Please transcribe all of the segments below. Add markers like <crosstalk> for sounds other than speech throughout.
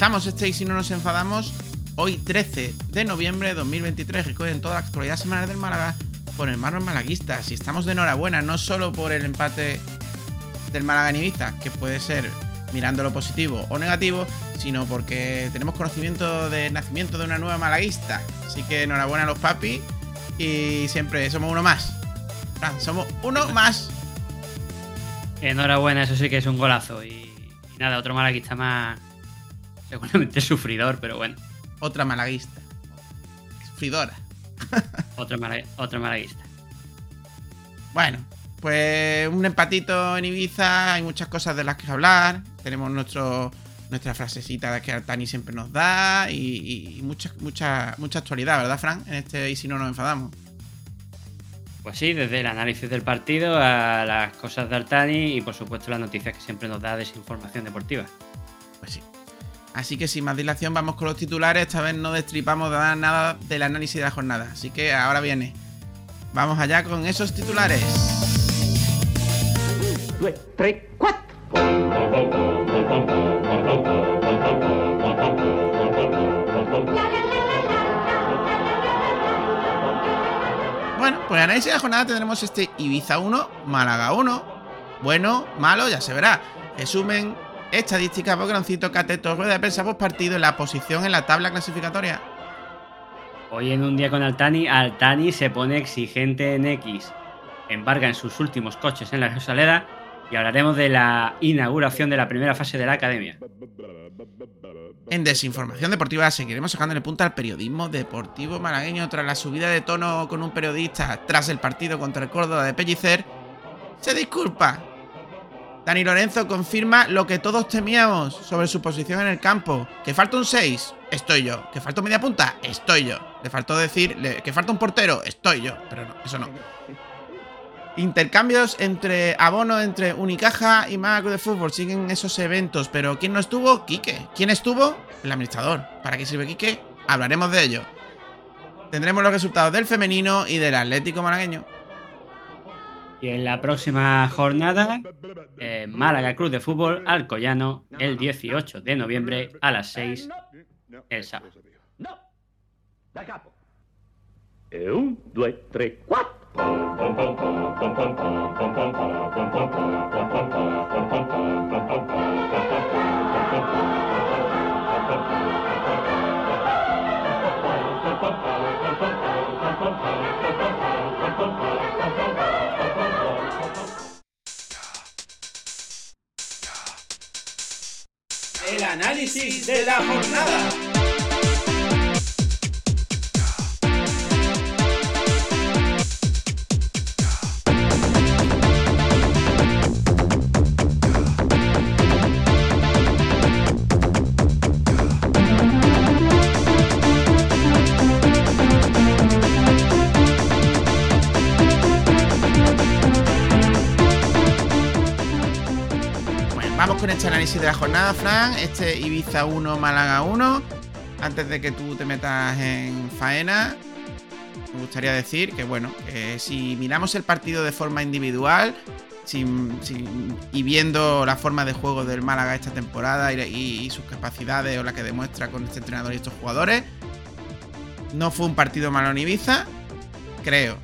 Comenzamos este y si no nos enfadamos hoy 13 de noviembre de 2023 recuerden toda la actualidad semanal del Málaga por hermanos malaguistas y estamos de enhorabuena no solo por el empate del Málaga en Ibiza que puede ser mirando lo positivo o negativo sino porque tenemos conocimiento del nacimiento de una nueva malaguista. Así que enhorabuena a los papis y siempre somos uno más. Somos uno <laughs> más. Enhorabuena, eso sí que es un golazo. Y, y nada, otro malaguista más. Seguramente sufridor, pero bueno. otra malaguista sufridora Otro, mala- otro malaguista. Bueno, pues un empatito en Ibiza, hay muchas cosas de las que hablar. Tenemos nuestro, nuestra frasecita que Artani siempre nos da y, y mucha, mucha, mucha actualidad, ¿verdad, Fran? En este y si no nos enfadamos. Pues sí, desde el análisis del partido a las cosas de Artani y por supuesto las noticias que siempre nos da desinformación deportiva. Pues sí. Así que sin más dilación vamos con los titulares. Esta vez no destripamos nada- del análisis de la jornada. Así que ahora viene. Vamos allá con esos titulares. Bueno, pues en análisis de la jornada tendremos este Ibiza 1, Málaga 1. Bueno, malo, ya se verá. Resumen, estadísticas, bogroncito, cateto, rueda de prensa post partido en la posición en la tabla clasificatoria. Hoy en un día con Altani, Altani se pone exigente en X. Embarga en sus últimos coches en la Rosaleda y hablaremos de la inauguración de la primera fase de la academia. En desinformación deportiva seguiremos sacando el punto al periodismo deportivo malagueño tras la subida de tono con un periodista tras el partido contra el Córdoba de Pellicer. Se disculpa. Dani Lorenzo confirma lo que todos temíamos sobre su posición en el campo. Que falta un 6, estoy yo. Que falta media punta, estoy yo. Le faltó decir que falta un portero, estoy yo. Pero no, eso no. Intercambios entre abono entre Unicaja y Club de Fútbol siguen esos eventos, pero ¿quién no estuvo? Quique. ¿Quién estuvo? El administrador. ¿Para qué sirve Quique? Hablaremos de ello. Tendremos los resultados del femenino y del Atlético malagueño. Y en la próxima jornada, eh, Málaga Cruz de Fútbol Alcoyano, el 18 de noviembre a las 6 el sábado. No, da capo. Un, due, tre, quattro. Análisis de la jornada. Con este análisis de la jornada, Fran. Este Ibiza 1, Málaga 1. Antes de que tú te metas en faena, me gustaría decir que, bueno, si miramos el partido de forma individual y viendo la forma de juego del Málaga esta temporada y- y sus capacidades o la que demuestra con este entrenador y estos jugadores, no fue un partido malo en Ibiza, creo.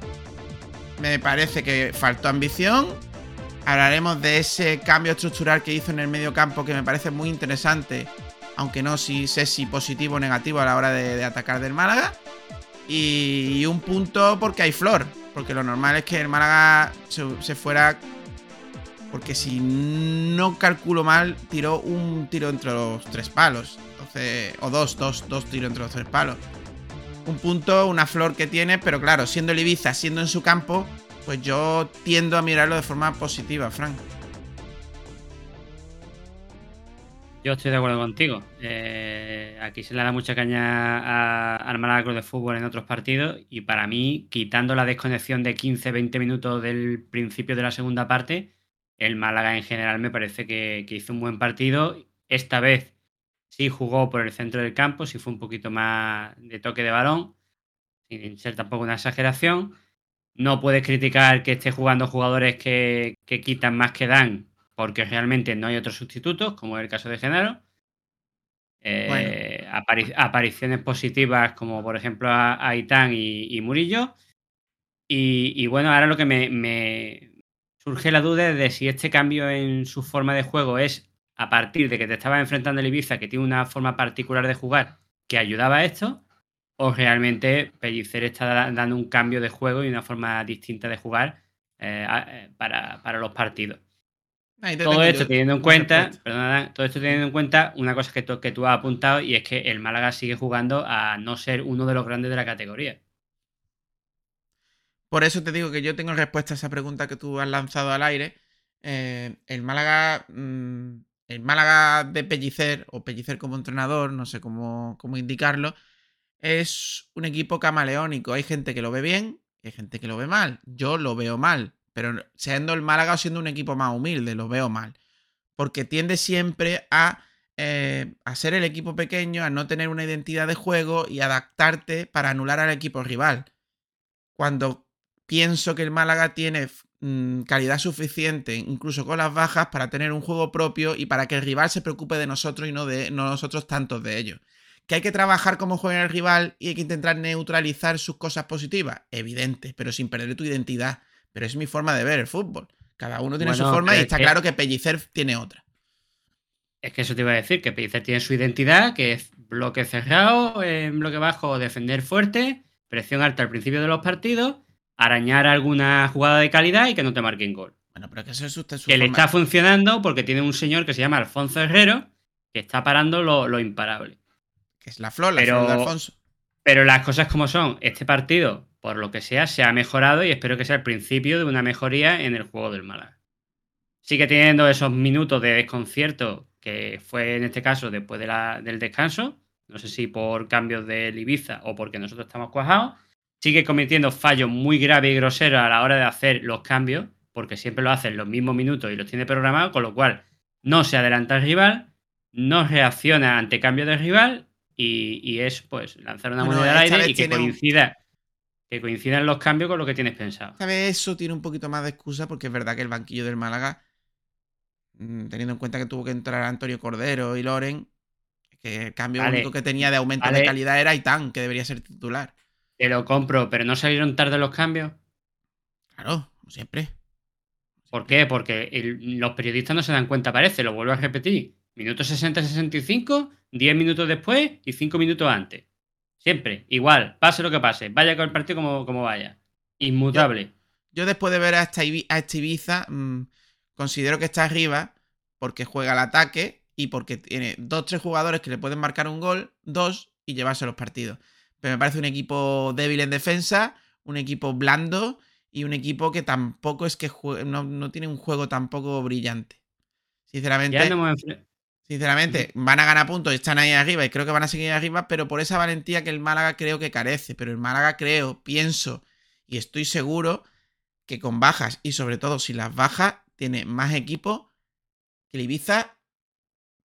Me parece que faltó ambición, Hablaremos de ese cambio estructural que hizo en el medio campo que me parece muy interesante, aunque no sé si positivo o negativo a la hora de, atacar del Málaga. Y un punto porque hay flor, porque lo normal es que el Málaga se, se fuera, porque si no calculo mal, tiró un tiro entre los tres palos, entonces o dos, dos, dos tiros entre los tres palos. Un punto, una flor que tiene, pero claro, siendo el Ibiza, siendo en su campo, pues yo tiendo a mirarlo de forma positiva, Frank. Yo estoy de acuerdo contigo. Eh, aquí se le da mucha caña al Málaga Club de Fútbol en otros partidos y para mí, quitando la desconexión de 15-20 minutos del principio de la segunda parte, el Málaga en general me parece que, que hizo un buen partido. Esta vez sí jugó por el centro del campo, sí fue un poquito más de toque de balón, sin ser tampoco una exageración. No puedes criticar que esté jugando jugadores que, que quitan más que dan, porque realmente no hay otros sustitutos, como es el caso de Genaro. Eh, apari- apariciones positivas, como por ejemplo a, a Itán y, y Murillo. Y, y bueno, ahora lo que me, me surge la duda de si este cambio en su forma de juego es a partir de que te estabas enfrentando el Ibiza, que tiene una forma particular de jugar que ayudaba a esto, o realmente Pellicer está da- dando un cambio de juego y una forma distinta de jugar eh, eh, para, para los partidos. Ahí Todo esto yo teniendo en cuenta, perdona, todo esto teniendo en cuenta una cosa que tú, que tú has apuntado y es que el Málaga sigue jugando a no ser uno de los grandes de la categoría. Por eso te digo que yo tengo respuesta a esa pregunta que tú has lanzado al aire. Eh, el Málaga. mm, el Málaga de Pellicer, o Pellicer como entrenador, no sé cómo, cómo indicarlo, es un equipo camaleónico. Hay gente que lo ve bien hay gente que lo ve mal. Yo lo veo mal, pero siendo el Málaga o siendo un equipo más humilde, lo veo mal. Porque tiende siempre a, eh, ser el equipo pequeño, a no tener una identidad de juego y adaptarte para anular al equipo rival. Cuando pienso que el Málaga tiene mm, calidad suficiente, incluso con las bajas, para tener un juego propio y para que el rival se preocupe de nosotros y no de no nosotros tantos de ellos. Que hay que trabajar como juega el rival y hay que intentar neutralizar sus cosas positivas, evidente, pero sin perder tu identidad. Pero es mi forma de ver el fútbol. Cada uno tiene su forma y está es claro que Pellicer tiene otra. Es que eso te iba a decir, que Pellicer tiene su identidad, que es bloque cerrado, en bloque bajo, defender fuerte, presión alta al principio de los partidos, arañar alguna jugada de calidad y que no te marquen gol. Bueno, pero que eso es usted su Que le está funcionando porque tiene un señor que se llama Alfonso Herrero, que está parando lo, lo imparable. Que es la flor, la Pero- flor de Alfonso. Pero las cosas como son, este partido, por lo que sea, se ha mejorado y espero que sea el principio de una mejoría en el juego del Málaga. Sigue teniendo esos minutos de desconcierto que fue en este caso después de la- del descanso, no sé si por cambios del Ibiza o porque nosotros estamos cuajados. Sigue cometiendo fallos muy graves y groseros a la hora de hacer los cambios, porque siempre lo hace en los mismos minutos y los tiene programados, con lo cual no se adelanta al rival, no reacciona ante cambio del rival y, y es pues lanzar una Bueno, moneda al aire y que un- coincida que coincidan los cambios con lo que tienes pensado. Esta vez eso tiene un poquito más de excusa porque es verdad que el banquillo del Málaga, mm, teniendo en cuenta que tuvo que entrar Antonio Cordero y Loren, que el cambio Vale, único que tenía de aumento de vale. calidad era Itán, que debería ser titular. Te lo compro, pero no salieron tarde los cambios. Claro, como siempre. ¿Por qué? Porque el- los periodistas no se dan cuenta, parece, lo vuelvo a repetir. Minuto 60-65, 10 minutos después y 5 minutos antes. Siempre, igual, pase lo que pase, vaya con el partido como, como vaya. Inmutable. Yo después de ver a esta, a este Ibiza, mm, considero que está arriba porque juega al ataque y porque tiene dos, tres jugadores que le pueden marcar un gol, dos, y llevarse los partidos. Pero me parece un equipo débil en defensa, un equipo blando y un equipo que tampoco es que jue- no, no tiene un juego tampoco brillante. Sinceramente, Ya no hemos sinceramente, van a ganar puntos, están ahí arriba y creo que van a seguir arriba, pero por esa valentía que el Málaga creo que carece. Pero el Málaga creo, pienso y estoy seguro que con bajas y sobre todo si las bajas tiene más equipo que el Ibiza,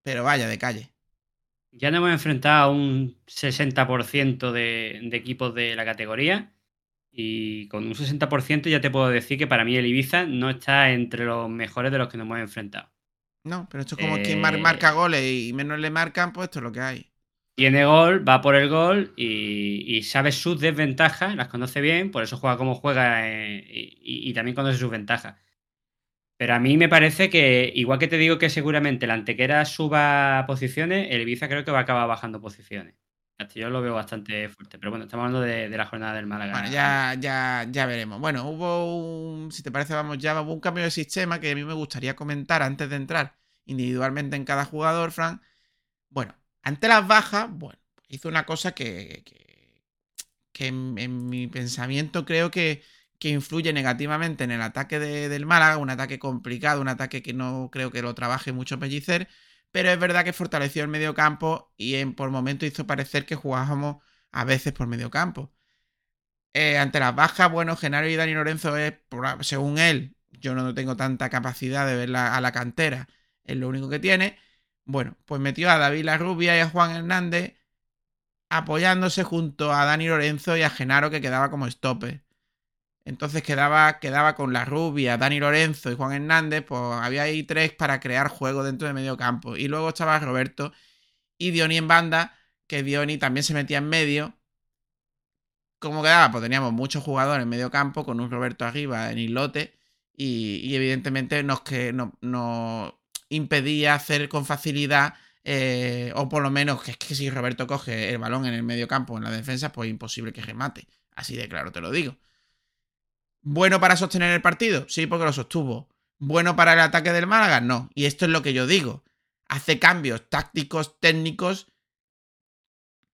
pero vaya de calle. Ya nos hemos enfrentado a un 60% de, de equipos de la categoría. Y con un 60% ya te puedo decir que para mí el Ibiza no está entre los mejores de los que nos hemos enfrentado. No, pero esto es como quien Eh, mar- marca goles y menos le marcan, pues esto es lo que hay. Tiene gol, va por el gol y, y sabe sus desventajas, las conoce bien, por eso juega como juega eh, y, y- y también conoce sus ventajas. Pero a mí me parece que, igual que te digo que seguramente la Antequera suba posiciones, el Ibiza creo que va a acabar bajando posiciones. Yo lo veo bastante fuerte. Pero bueno, estamos hablando de, de la jornada del Málaga. Bueno, ya, ya, ya veremos. Bueno, hubo un, si te parece, vamos ya, hubo un cambio de sistema que a mí me gustaría comentar antes de entrar individualmente en cada jugador, Frank. Bueno, ante las bajas, bueno, hizo una cosa que, que, que en, en mi pensamiento creo que, que influye negativamente en el ataque de- del Málaga, un ataque complicado, un ataque que no creo que lo trabaje mucho Pellicer, pero es verdad que fortaleció el medio campo y en, por momento hizo parecer que jugábamos a veces por medio campo. Eh, ante las bajas, bueno, Genaro y Dani Lorenzo es, según él, yo no tengo tanta capacidad de ver a la cantera, es lo único que tiene. Bueno, pues metió a David La Rubia y a Juan Hernández apoyándose junto a Dani Lorenzo y a Genaro que quedaba como stopper. Entonces quedaba, quedaba con la rubia, Dani Lorenzo y Juan Hernández, pues había ahí tres para crear juego dentro de medio campo. Y luego estaba Roberto y Dioni en banda, que Dioni también se metía en medio. ¿Cómo quedaba? Pues teníamos muchos jugadores en medio campo, con un Roberto arriba en islote. Y, y evidentemente nos, que, no, impedía hacer con facilidad, eh, o por lo menos que que si Roberto coge el balón en el medio campo, en la defensa, pues imposible que remate. Así de claro te lo digo. ¿Bueno para sostener el partido? Sí, porque lo sostuvo. ¿Bueno para el ataque del Málaga? No. Y esto es lo que yo digo. Hace cambios tácticos, técnicos,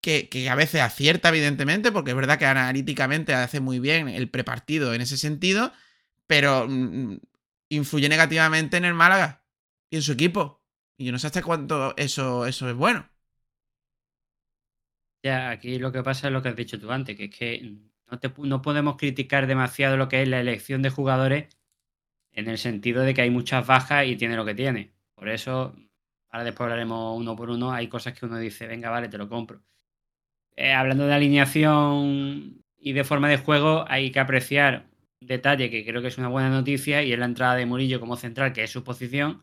que, a veces acierta, evidentemente, porque es verdad que analíticamente hace muy bien el prepartido en ese sentido, pero mm, influye negativamente en el Málaga y en su equipo. Y yo no sé hasta cuánto eso, eso es bueno. Ya, aquí lo que pasa es lo que has dicho tú antes, que es que no, podemos criticar demasiado lo que es la elección de jugadores en el sentido de que hay muchas bajas y tiene lo que tiene. Por eso, ahora después hablaremos uno por uno, hay cosas que uno dice, venga, vale, te lo compro. Eh, hablando de alineación y de forma de juego, hay que apreciar un detalle que creo que es una buena noticia y es la entrada de Murillo como central, que es su posición,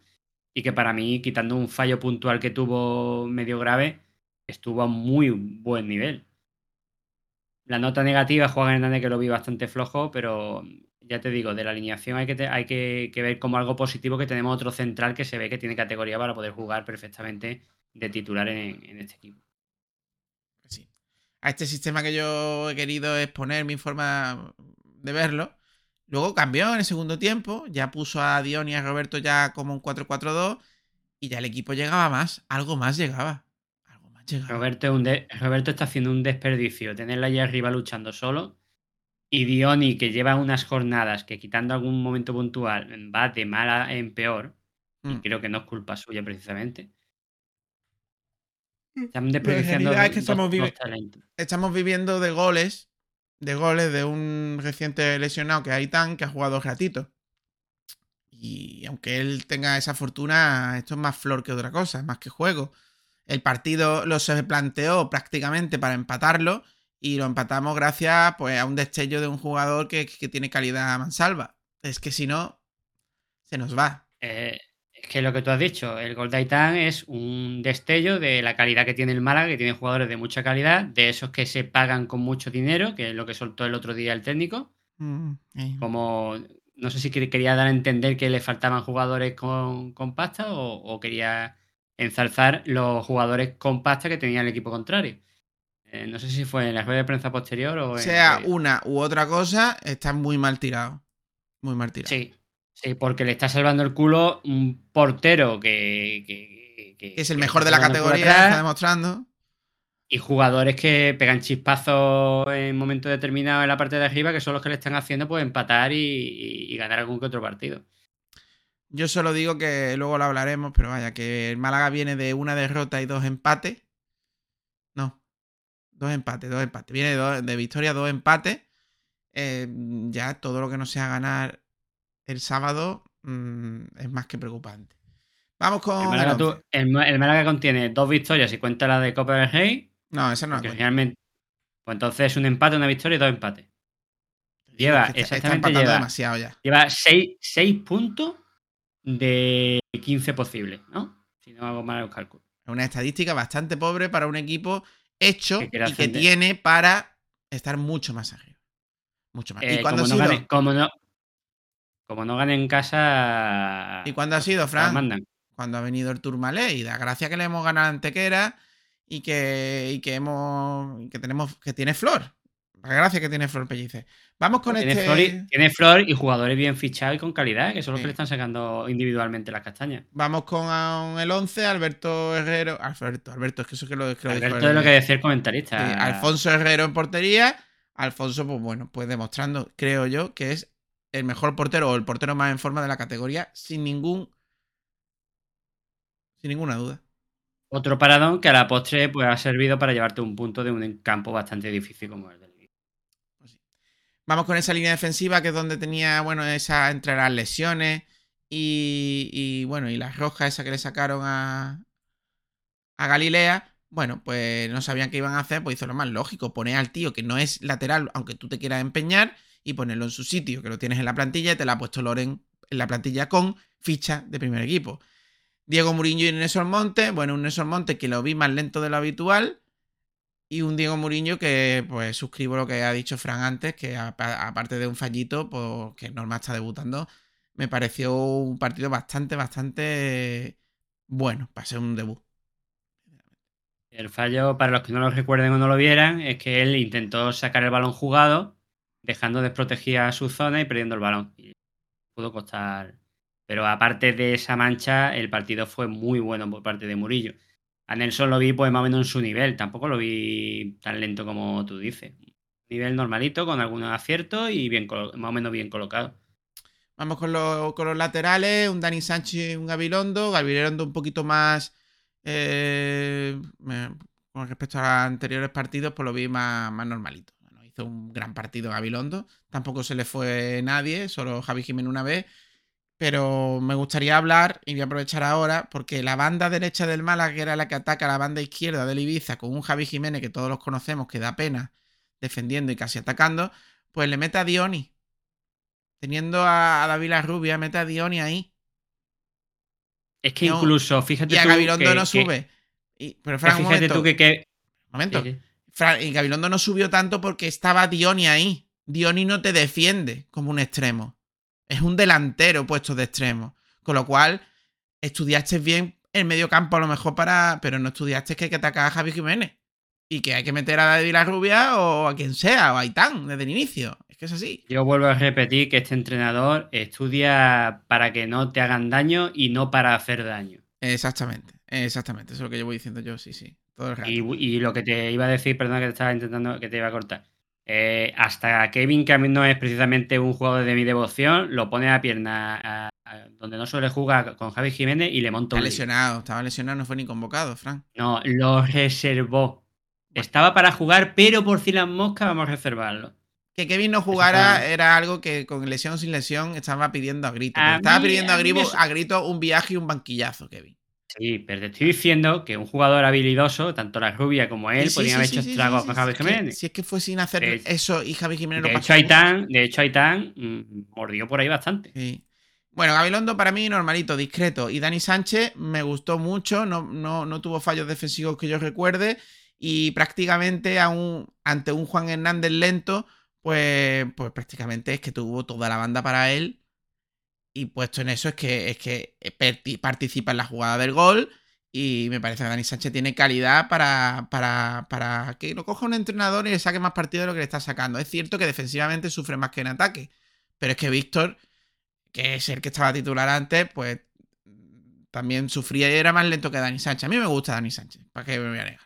y que para mí, quitando un fallo puntual que tuvo medio grave, estuvo a muy buen nivel. La nota negativa, Juan Hernández, que lo vi bastante flojo, pero ya te digo, de la alineación hay que, hay que, ver como algo positivo que tenemos otro central que se ve que tiene categoría para poder jugar perfectamente de titular en, este equipo. Sí. A este sistema que yo he querido exponer mi forma de verlo. Luego cambió en el segundo tiempo, ya puso a Dion y a Roberto ya como un 4-4-2 y ya el equipo llegaba más, algo más llegaba. Roberto, está haciendo un desperdicio tenerla allá arriba luchando solo. Y Dioni, que lleva unas jornadas que quitando algún momento puntual va de mala en peor, y mm. creo que no es culpa suya precisamente. Mm. Están desperdiciando es que estamos, estamos viviendo de goles, de goles de un reciente lesionado que hay tan que ha jugado ratito. Y aunque él tenga esa fortuna, esto es más flor que otra cosa, es más que juego. El partido lo se planteó prácticamente para empatarlo y lo empatamos gracias pues, a un destello de un jugador que, tiene calidad mansalva. Es que si no, se nos va. Eh, es que lo que tú has dicho, el Gol es un destello de la calidad que tiene el Málaga, que tiene jugadores de mucha calidad, de esos que se pagan con mucho dinero, que es lo que soltó el otro día el técnico. Mm, eh. Como no sé si quería dar a entender que le faltaban jugadores con, pasta o quería ensalzar los jugadores con pasta que tenía el equipo contrario. Eh, no sé si fue en la rueda de prensa posterior o... Sea una u otra cosa, está muy mal tirado. Muy mal tirado. Sí, sí, porque le está salvando el culo un portero que... es el mejor de la categoría, está demostrando. Y jugadores que pegan chispazos en momentos determinados en la parte de arriba, que son los que le están haciendo pues empatar y ganar algún que otro partido. Yo solo digo que luego lo hablaremos, pero vaya, que el Málaga viene de una derrota y dos empates. No, dos empates, dos empates. Viene de, victoria, dos empates. Eh, ya todo lo que no sea ganar el sábado mm, es más que preocupante. Vamos con. El Málaga, contiene dos victorias y cuenta la de Copa del Rey. No, esa no es. Realmente. Pues entonces es un empate, una victoria y dos empates. Lleva, exactamente lleva, demasiado ya. Lleva seis, seis puntos de 15 posibles, ¿no? Si no hago mal los cálculos. Es una estadística bastante pobre para un equipo hecho y que tiene para estar mucho más arriba. Mucho más. ¿Y eh, cuando como, no gane, como, no, como no gane en casa. ¿Y cuándo ha sido, Fran? Cuando ha venido el Turmalé y da gracia que le hemos ganado a Antequera y que, y que hemos. que tenemos. que tiene flor. La gracia que tiene Flor Pellice. Vamos con tiene este. Flor y, tiene Flor y jugadores bien fichados y con calidad, que son los que le están sacando individualmente las castañas. Vamos con el 11, Alberto Herrero. Alberto, Alberto, es que eso que lo, que Alberto es lo que decía el comentarista. Alfonso Herrero en portería. Alfonso, pues bueno, pues demostrando, creo yo, que es el mejor portero o el portero más en forma de la categoría, sin ningún. Sin ninguna duda. Otro paradón que a la postre pues, ha servido para llevarte un punto de un campo bastante difícil como el del. Vamos con esa línea defensiva que es donde tenía, bueno, esa entre las lesiones y, y, bueno, y las rojas esa que le sacaron a, a Galilea. Bueno, pues no sabían qué iban a hacer, pues hizo lo más lógico, poner al tío que no es lateral, aunque tú te quieras empeñar, y ponerlo en su sitio, que lo tienes en la plantilla y te la ha puesto Loren en la plantilla con ficha de primer equipo. Diego Muriño y Nelson Monte, bueno, un Nelson Monte que lo vi más lento de lo habitual, y un Diego Muriño que, pues, suscribo lo que ha dicho Fran antes, que aparte de un fallito, pues, que Norma está debutando, me pareció un partido bastante, bastante bueno para ser un debut. El fallo, para los que no lo recuerden o no lo vieran, es que él intentó sacar el balón jugado, dejando desprotegida su zona y perdiendo el balón. Pudo costar. Pero aparte de esa mancha, el partido fue muy bueno por parte de Murillo. A Nelson lo vi pues más o menos en su nivel, tampoco lo vi tan lento como tú dices. Nivel normalito, con algunos aciertos y bien más o menos bien colocado. Vamos con, con los laterales, un Dani Sánchez un Gabilondo. Gabilondo un poquito más eh, con respecto a anteriores partidos, pues lo vi más, normalito. hizo un gran partido Gabilondo. Tampoco se le fue nadie, solo Javi Jiménez una vez. Pero me gustaría hablar, y voy a aprovechar ahora, porque la banda derecha del Málaga, que era la que ataca a la banda izquierda del Ibiza, con un Javi Jiménez que todos los conocemos, que da pena defendiendo y casi atacando, pues le mete a Dioni. Teniendo a, David Rubia, mete a Dioni ahí. Es que incluso, fíjate y a Gabilondo no sube. pero Fran, fíjate tú que. momento. y Gabilondo no subió tanto porque estaba Dioni ahí. Dioni no te defiende como un extremo. Es un delantero puesto de extremo. Con lo cual, estudiaste bien el medio campo a lo mejor para. Pero no estudiaste que hay que atacar a Javi Jiménez. Y que hay que meter a David La Rubia o a quien sea, o a Aitán, desde el inicio. Es que es así. Yo vuelvo a repetir que este entrenador estudia para que no te hagan daño y no para hacer daño. Exactamente, exactamente. Eso es lo que llevo diciendo yo, sí, sí. Todo el y, lo que te iba a decir, perdona que te estaba intentando, que te iba a cortar. Eh, hasta Kevin, que a mí no es precisamente un jugador de mi devoción, lo pone a pierna donde no suele jugar con Javi Jiménez y le monta Está lesionado, estaba lesionado, no fue ni convocado, Frank. No, lo reservó. Estaba para jugar, pero por si las moscas vamos a reservarlo. Que Kevin no jugara era algo que con lesión o sin lesión estaba pidiendo a grito. estaba pidiendo a, grito, un viaje y un banquillazo, Kevin. Sí, pero te estoy diciendo que un jugador habilidoso, tanto la rubia como él, podrían haber hecho estragos con Javi Jiménez. Si es que fue sin hacer eso y Javi Jiménez de hecho, Aitán, de hecho, Aitán mm, mordió por ahí bastante. Bueno, Gabilondo para mí normalito, discreto. Y Dani Sánchez me gustó mucho, no, no, no tuvo fallos defensivos que yo recuerde. Y prácticamente ante un Juan Hernández lento, pues, pues prácticamente es que tuvo toda la banda para él. Y puesto en eso es que, es que participa en la jugada del gol. Y me parece que Dani Sánchez tiene calidad para, para, para que lo coja un entrenador y le saque más partido de lo que le está sacando. Es cierto que defensivamente sufre más que en ataque. Pero es que Víctor, que es el que estaba titular antes, pues también sufría y era más lento que Dani Sánchez. A mí me gusta Dani Sánchez, para que me voy a negar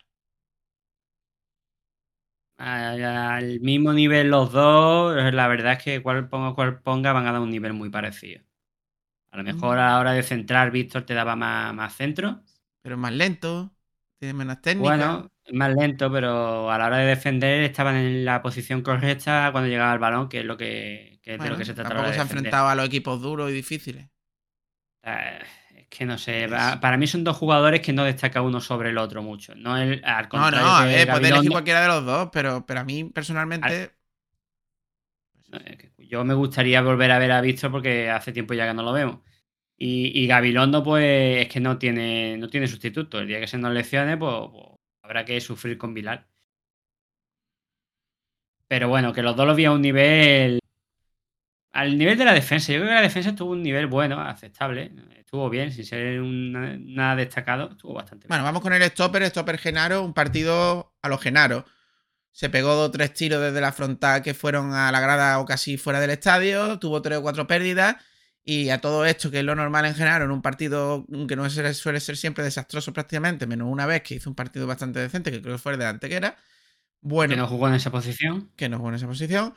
al mismo nivel los dos, la verdad es que cual ponga cual ponga van a dar un nivel muy parecido. A lo mejor a la hora de centrar, Víctor te daba más, centro. Pero es más lento, tiene menos técnica. Bueno, es más lento, pero a la hora de defender estaban en la posición correcta cuando llegaba el balón, que es lo que, que de lo que se trata. Tampoco se ha enfrentado a los equipos duros y difíciles. Eh, que no sé, para mí son dos jugadores que no destaca uno sobre el otro mucho. No, el, al contrario, no, no, eh, puede elegir cualquiera de los dos, pero, pero a mí personalmente. Yo me gustaría volver a ver a Víctor porque hace tiempo ya que no lo vemos. Y, y Gabilondo, pues es que no tiene, no tiene sustituto. El día que se nos lesione, pues, pues, habrá que sufrir con Vilar. Pero bueno, que los dos lo vi a un nivel. Al nivel de la defensa. Yo creo que la defensa tuvo un nivel bueno, aceptable estuvo bien, sin ser nada destacado, estuvo bastante bien. Bueno, vamos con el stopper, stopper Genaro, un partido a los Genaro. Se pegó dos o tres tiros desde la frontal que fueron a la grada o casi fuera del estadio, tuvo tres o cuatro pérdidas. Y a todo esto, que es lo normal en Genaro, en un partido que no suele ser siempre desastroso prácticamente, menos una vez que hizo un partido bastante decente, que creo que fue el de Antequera. Bueno. Que no jugó en esa posición. Que no jugó en esa posición.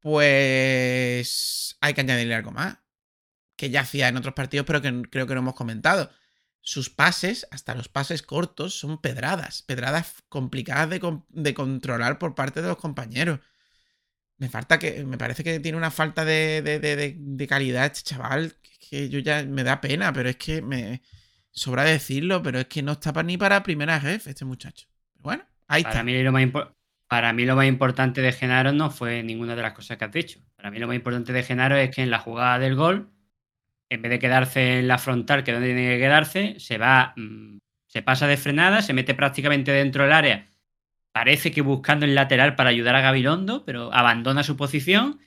Pues hay que añadirle algo más que ya hacía en otros partidos, pero que creo que no hemos comentado. Sus pases, hasta los pases cortos, son pedradas. Pedradas complicadas de, de controlar por parte de los compañeros. Me falta que. Me parece que tiene una falta de, de- de- calidad este chaval. Que, que yo ya me da pena, pero es que me. Sobra decirlo, pero es que no está pa- ni para primera ref este muchacho. Bueno, ahí Para está. mí, lo más impo- para mí lo más importante de Genaro no fue ninguna de las cosas que has dicho. Para mí lo más importante de Genaro es que en la jugada del gol, en vez de quedarse en la frontal, que es donde tiene que quedarse, se va, mm, se pasa de frenada, se mete prácticamente dentro del área. Parece que buscando el lateral para ayudar a Gabilondo, pero abandona su posición.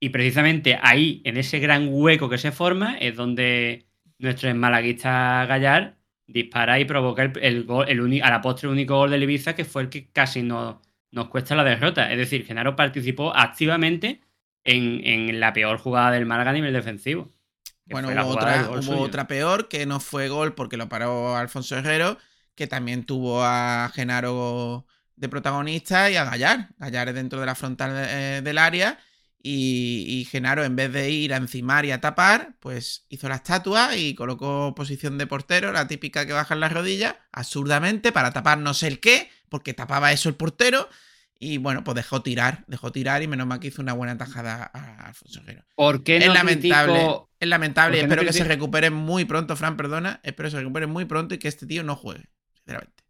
Y precisamente ahí, en ese gran hueco que se forma, es donde nuestro malaguista Gallar dispara y provoca el, gol, el a la postre el único gol del Ibiza, que fue el que casi nos, nos cuesta la derrota. Es decir, Genaro participó activamente en, en la peor jugada del Málaga a nivel defensivo. Bueno, hubo, jugada otra, hubo peor que no fue gol porque lo paró Alfonso Herrero, que también tuvo a Genaro de protagonista y a Gallar. Gallar es dentro de la frontal eh, del área y, y Genaro en vez de ir a encimar y a tapar, pues hizo la estatua y colocó posición de portero, la típica que baja en las rodillas, absurdamente, para tapar no sé el qué, porque tapaba eso el portero. Y bueno, pues dejó tirar, dejó tirar y menos mal que hizo una buena tajada a Alfonso Herrero. ¿Por qué Es no lamentable, critico- es lamentable. ¿Por qué no Espero que se recupere muy pronto, Fran, perdona. Espero que se recupere muy pronto y que este tío no juegue, sinceramente.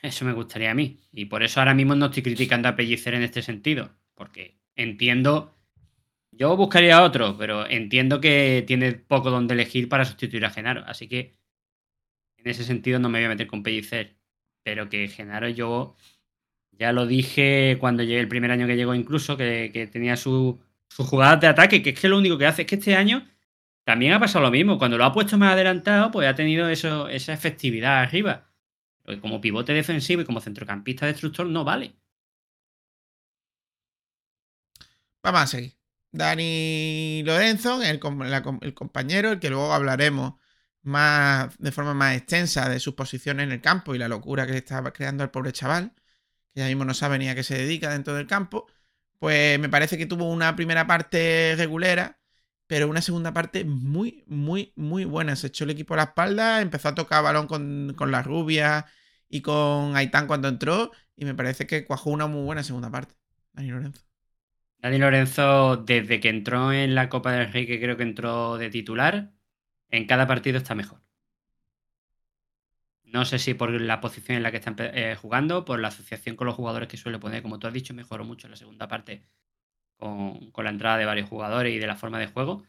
Eso me gustaría a mí. Y por eso ahora mismo no estoy criticando a Pellicer en este sentido. Porque entiendo. Yo buscaría a otro, pero entiendo que tiene poco donde elegir para sustituir a Genaro. Así que en ese sentido no me voy a meter con Pellicer. Pero que Genaro yo ya lo dije cuando llegué el primer año que llegó incluso, que, que tenía su, sus jugadas de ataque, que es que lo único que hace es que este año también ha pasado lo mismo. Cuando lo ha puesto más adelantado, pues ha tenido eso, esa efectividad arriba. Porque como pivote defensivo y como centrocampista destructor no vale. Vamos a seguir. Dani Lorenzo, el, el compañero, el que luego hablaremos más de forma más extensa de sus posiciones en el campo y la locura que le estaba creando al pobre chaval, que ya mismo no sabe ni a qué se dedica dentro del campo. Pues me parece que tuvo una primera parte regulera, pero una segunda parte muy, muy, muy buena. Se echó el equipo a la espalda, empezó a tocar balón con, con la rubia y con Aitán cuando entró, y me parece que cuajó una muy buena segunda parte. Dani Lorenzo. Dani Lorenzo, desde que entró en la Copa del Rey, que creo que entró de titular, en cada partido está mejor. No sé si por la posición en la que está empe- eh, jugando, por la asociación con los jugadores que suele poner, como tú has dicho, mejoró mucho la segunda parte con, con la entrada de varios jugadores y de la forma de juego.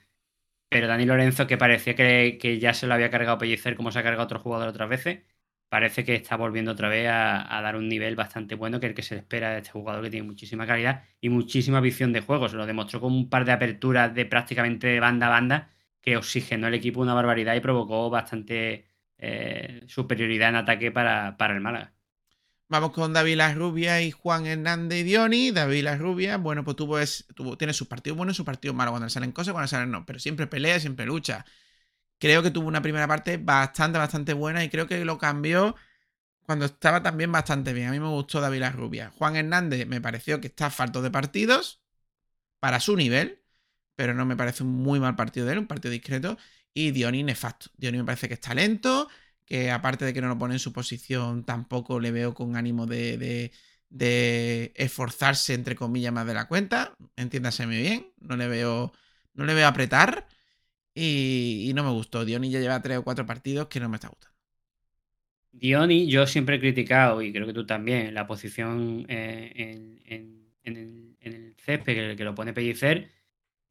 Pero Dani Lorenzo, que parecía que, que ya se lo había cargado Pellicer como se ha cargado otro jugador otras veces, parece que está volviendo otra vez a, dar un nivel bastante bueno que el que se espera de este jugador que tiene muchísima calidad y muchísima visión de juego. Se lo demostró con un par de aperturas de prácticamente de banda a banda que oxigenó el equipo una barbaridad y provocó bastante eh, superioridad en ataque para, para el Málaga. Vamos con David Rubia y Juan Hernández y Dioni. David Rubia, bueno, pues tuvo, es, tuvo tiene sus partidos buenos y sus partidos malos. Cuando le salen cosas, cuando le salen no. Pero siempre pelea, siempre lucha. Creo que tuvo una primera parte bastante, bastante buena y creo que lo cambió cuando estaba también bastante bien. A mí me gustó David Rubia. Juan Hernández me pareció que está falto de partidos para su nivel, pero no me parece un muy mal partido de él, un partido discreto. Y Dioni nefasto. Dioni me parece que es talento, que aparte de que no lo pone en su posición, tampoco le veo con ánimo de, de, esforzarse, entre comillas, más de la cuenta. Entiéndaseme bien, no le veo, no le veo apretar y, no me gustó. Dioni ya lleva tres o cuatro partidos que no me está gustando. Dioni, yo siempre he criticado, y creo que tú también, la posición eh, en, el, en césped que, que lo pone Pellicer,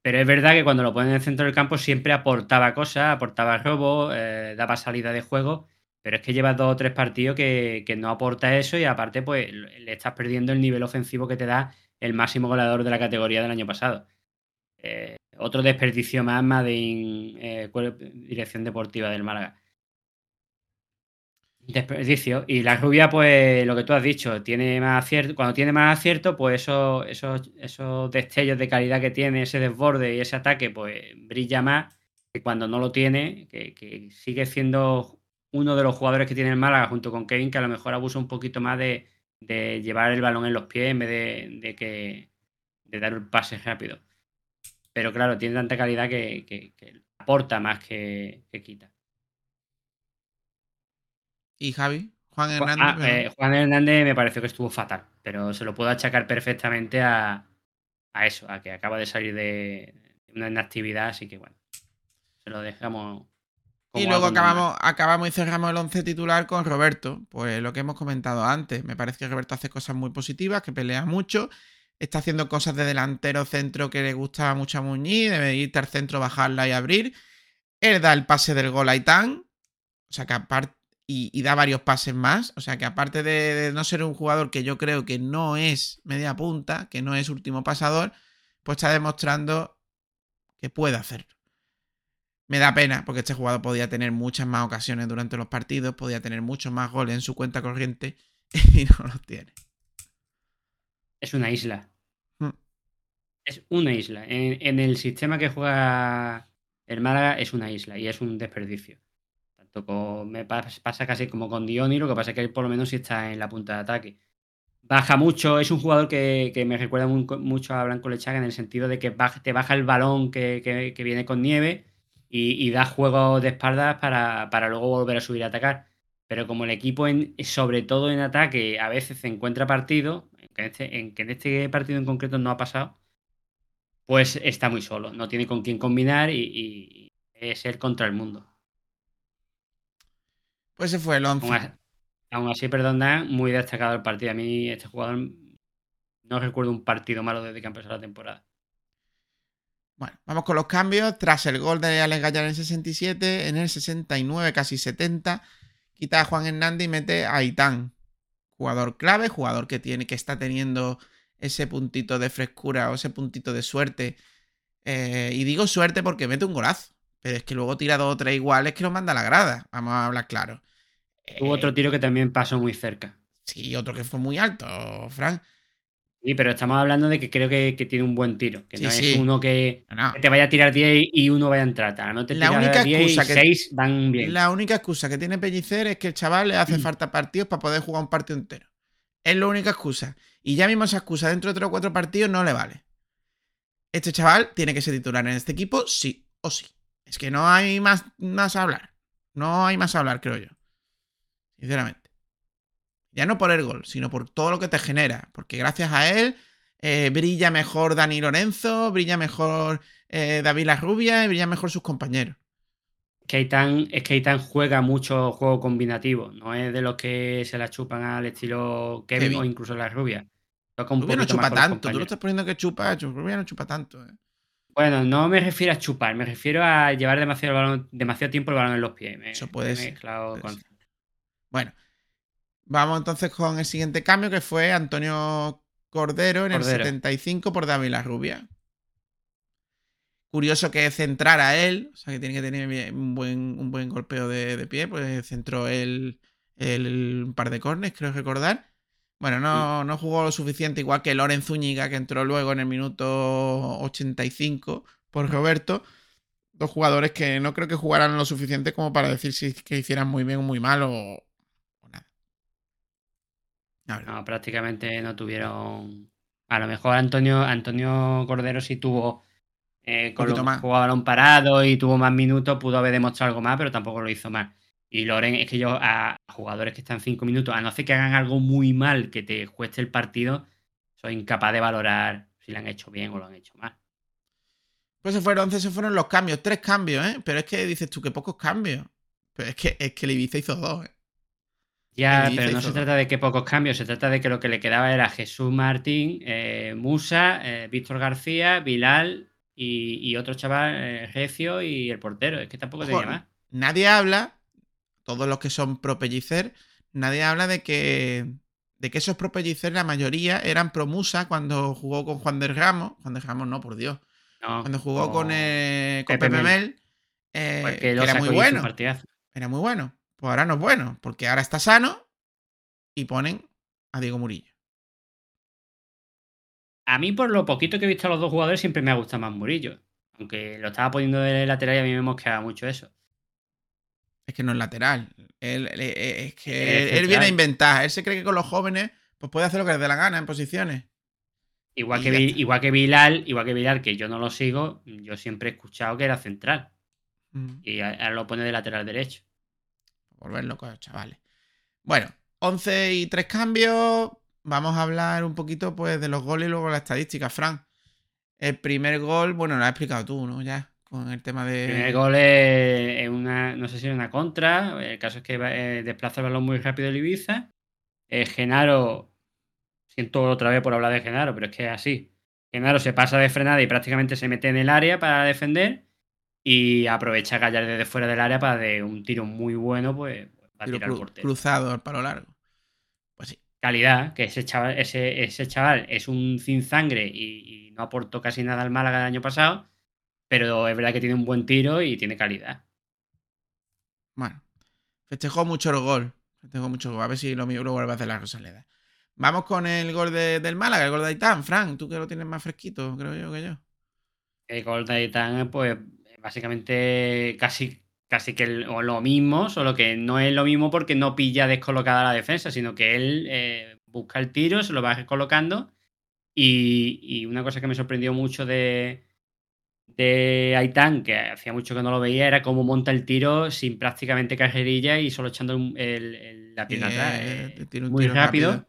pero es verdad que cuando lo pone en el centro del campo siempre aportaba cosas, aportaba robo, eh, daba salida de juego, pero es que lleva dos o tres partidos que, no aporta eso y aparte pues le estás perdiendo el nivel ofensivo que te da el máximo goleador de la categoría del año pasado. Eh, otro desperdicio más, más eh, dirección deportiva del Málaga. Desperdicio. Y la rubia, pues lo que tú has dicho, tiene más acierto. Cuando tiene más acierto, pues esos, esos, esos destellos de calidad que tiene, ese desborde y ese ataque, pues brilla más que cuando no lo tiene, que, sigue siendo uno de los jugadores que tiene el Málaga junto con Kevin, que a lo mejor abusa un poquito más de, de llevar el balón en los pies en vez de, que de dar un pase rápido. Pero claro, tiene tanta calidad que, que- que aporta más que quita. ¿Y Javi? Juan Ju- Hernández. ah, eh, Juan Hernández me pareció que estuvo fatal, pero se lo puedo achacar perfectamente a, a eso, a que acaba de salir de una inactividad, así que bueno, se lo dejamos. Y luego acabamos, acabamos y cerramos el once titular con Roberto. Pues lo que hemos comentado antes. Me parece que Roberto hace cosas muy positivas, que pelea mucho. Está haciendo cosas de delantero centro que le gusta mucho a Muñiz. Debe irte al centro, bajarla y abrir. Él da el pase del gol a Itán. O sea que aparte. Y, y da varios pases más. O sea que aparte de, de no ser un jugador que yo creo que no es media punta, que no es último pasador, pues está demostrando que puede hacerlo. Me da pena porque este jugador podía tener muchas más ocasiones durante los partidos, podía tener muchos más goles en su cuenta corriente <laughs> y no los tiene. Es una isla. Hmm. Es una isla. En, en el sistema que juega el Málaga es una isla y es un desperdicio. Con, me pas- pasa casi como con Dioni, lo que pasa es que él por lo menos sí está en la punta de ataque. Baja mucho, es un jugador que, me recuerda mucho a Blanco Lechaga en el sentido de que baja- te baja el balón que, viene con nieve y, da juego de espaldas para, para luego volver a subir a atacar. Pero como el equipo, sobre todo en ataque, a veces se encuentra partido, este, en, que en este partido en concreto no ha pasado, pues está muy solo, no tiene con quién combinar y es el contra el mundo. Pues ese fue el 11. Aún así, Dan, muy destacado el partido. A mí este jugador no recuerdo un partido malo desde que empezó la temporada. Bueno, vamos con los cambios. Tras el gol de Alex Gallar en el 67, en el 69, casi 70, quita a Juan Hernández y mete a Itán. Jugador clave, jugador que tiene, que está teniendo ese puntito de frescura o ese puntito de suerte. Eh, y digo suerte porque mete un golazo. Pero es que luego tira dos o tres iguales que lo manda a la grada. Vamos a hablar claro. Hubo Eh, otro tiro que también pasó muy cerca. Sí, otro que fue muy alto, Frank. Sí, pero estamos hablando de que creo que, que tiene un buen tiro. Que Sí, no sí. es uno que, No, no. que te vaya a tirar 10 y uno vaya a entrar. No te La única 10 y excusa que- 6 van bien. La única excusa que tiene Pellicer es que el chaval le hace falta partidos para poder jugar un partido entero. Es la única excusa. Y ya mismo esa excusa dentro de tres o cuatro partidos no le vale. Este chaval tiene que ser titular en este equipo, sí o sí. Es que no hay más, más a hablar. No hay más a hablar, creo yo. Sinceramente. Ya no por el gol, sino por todo lo que te genera. Porque gracias a él eh, brilla mejor Dani Lorenzo, brilla mejor eh, David La Rubia y brilla mejor sus compañeros. que Aitán, es que Aitán juega mucho juego combinativo. No es de los que se la chupan al estilo Kevin, Kevin. o incluso la rubia. Toca un no chupa tanto. Tú lo estás poniendo que chupa. Rubia no chupa tanto. eh. Bueno, no me refiero a chupar, me refiero a llevar demasiado, el balón- demasiado tiempo el balón en los pies. Me- Eso puede me ser, mezclado puede con- ser. Bueno, vamos entonces con el siguiente cambio que fue Antonio Cordero en Cordero. el 75 por David La Rubia. Curioso que centrara él, o sea que tiene que tener un buen, un buen golpeo de, de pie, pues centró él el, un par de cornes, creo recordar. Bueno, no, no jugó lo suficiente, igual que Loren Zúñiga, que entró luego en el minuto 85 por Roberto. Dos jugadores que no creo que jugaran lo suficiente como para decir si que hicieran muy bien o muy mal o. No, prácticamente no tuvieron. A lo mejor Antonio, Antonio Cordero sí tuvo. eh, con lo Poquito que más. jugó a balón parado y tuvo más minutos, pudo haber demostrado algo más, pero tampoco lo hizo mal. Y Loren, es que yo a jugadores que están cinco minutos, a no ser que hagan algo muy mal que te cueste el partido, soy incapaz de valorar si lo han hecho bien o lo han hecho mal. Pues se fueron 11, se fueron los cambios. Tres cambios, ¿eh? Pero es que dices tú que pocos cambios. Pero es que, es que el Ibiza hizo dos, ¿eh? Ya, pero no se trata de que pocos cambios, se trata de que lo que le quedaba era Jesús Martín, eh, Musa, eh, Víctor García, Bilal y, y otro chaval, eh, Recio y el portero. Es que tampoco Ojo, tenía más. Nadie habla, todos los que son pro Pellicer, nadie habla de que, de que esos pro Pellicer, la mayoría eran pro Musa cuando jugó con Juan del Ramos. Juan del Ramos no, por Dios. No, Cuando jugó con, eh, con Pepe Pepe Mel. Que era muy bueno. Era muy bueno. Pues ahora no es bueno, porque ahora está sano y ponen a Diego Murillo. A mí, por lo poquito que he visto a los dos jugadores, siempre me ha gustado más Murillo. Aunque lo estaba poniendo de lateral y a mí me mosqueaba mucho eso. Es que no es lateral. Él, él- él- es que él, viene a inventar. Él se cree que con los jóvenes pues puede hacer lo que les dé la gana en posiciones. Igual que, Vi- igual que Bilal, igual que Bilal, que yo no lo sigo, yo siempre he escuchado que era central. Mm, Y ahora lo pone de lateral derecho. Volver locos, chavales. Bueno, 11 y 3 cambios. Vamos a hablar un poquito pues de los goles y luego las estadísticas, Fran. El primer gol, bueno, lo has explicado tú, ¿no? Ya, con el tema de... El primer gol es una, no sé si es una contra, el caso es que eh, desplaza el balón muy rápido el Ibiza. Eh, Genaro, siento otra vez por hablar de Genaro, pero es que es así. Genaro se pasa de frenada y prácticamente se mete en el área para defender y aprovecha a Gallar desde fuera del área para de un tiro muy bueno, pues, para tiro tirar cru- portero. cruzado al palo largo. Pues sí. calidad, que ese chaval, ese, ese chaval es un sin sangre y, y no aportó casi nada al Málaga el año pasado, pero es verdad que tiene un buen tiro y tiene calidad. Bueno, festejó mucho el gol. Festejó mucho el gol. A ver si lo mismo lo vuelve a hacer la Rosaleda. Vamos con el gol de- del Málaga, el gol de Aitán. Fran, tú que lo tienes más fresquito, creo yo, que yo. El gol de Aitán, pues básicamente casi, casi que el- o lo mismo, solo que no es lo mismo porque no pilla descolocada la defensa, sino que él eh, busca el tiro, se lo va colocando. Y, y una cosa que me sorprendió mucho de, de Aitán, que hacía mucho que no lo veía, era cómo monta el tiro sin prácticamente carrerilla y solo echando el- la pierna atrás. Eh, muy rápido,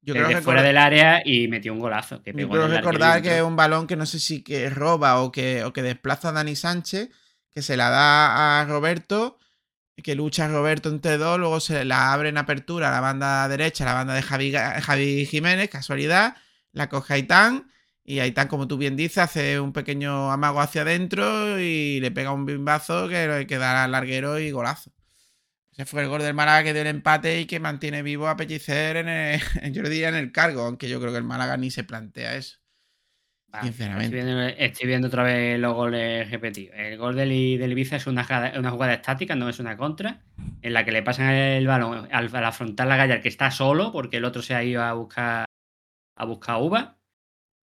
Yo desde creo que fuera del área y metió un golazo. Que Yo pegó creo el recordar que es un balón que no sé si que roba o que, o que desplaza a Dani Sánchez, que se la da a Roberto, que lucha a Roberto entre dos, luego se la abre en apertura a la banda derecha, a la banda de Javi, Javi Jiménez, casualidad, la coge Aitán, y Aitán, como tú bien dices, hace un pequeño amago hacia adentro y le pega un bimbazo que, que da al larguero y golazo. Ese fue el gol del Málaga que dio el empate y que mantiene vivo a Pellicer en el, <laughs> yo diría en el cargo, aunque yo creo que el Málaga ni se plantea eso. Ah, sinceramente. Estoy viendo, estoy viendo otra vez los goles repetidos. El gol del, del Ibiza es una, jugada- una jugada estática, no es una contra, en la que le pasan el balón al, al afrontar la Gallar que está solo, porque el otro se ha ido a buscar a buscar uva.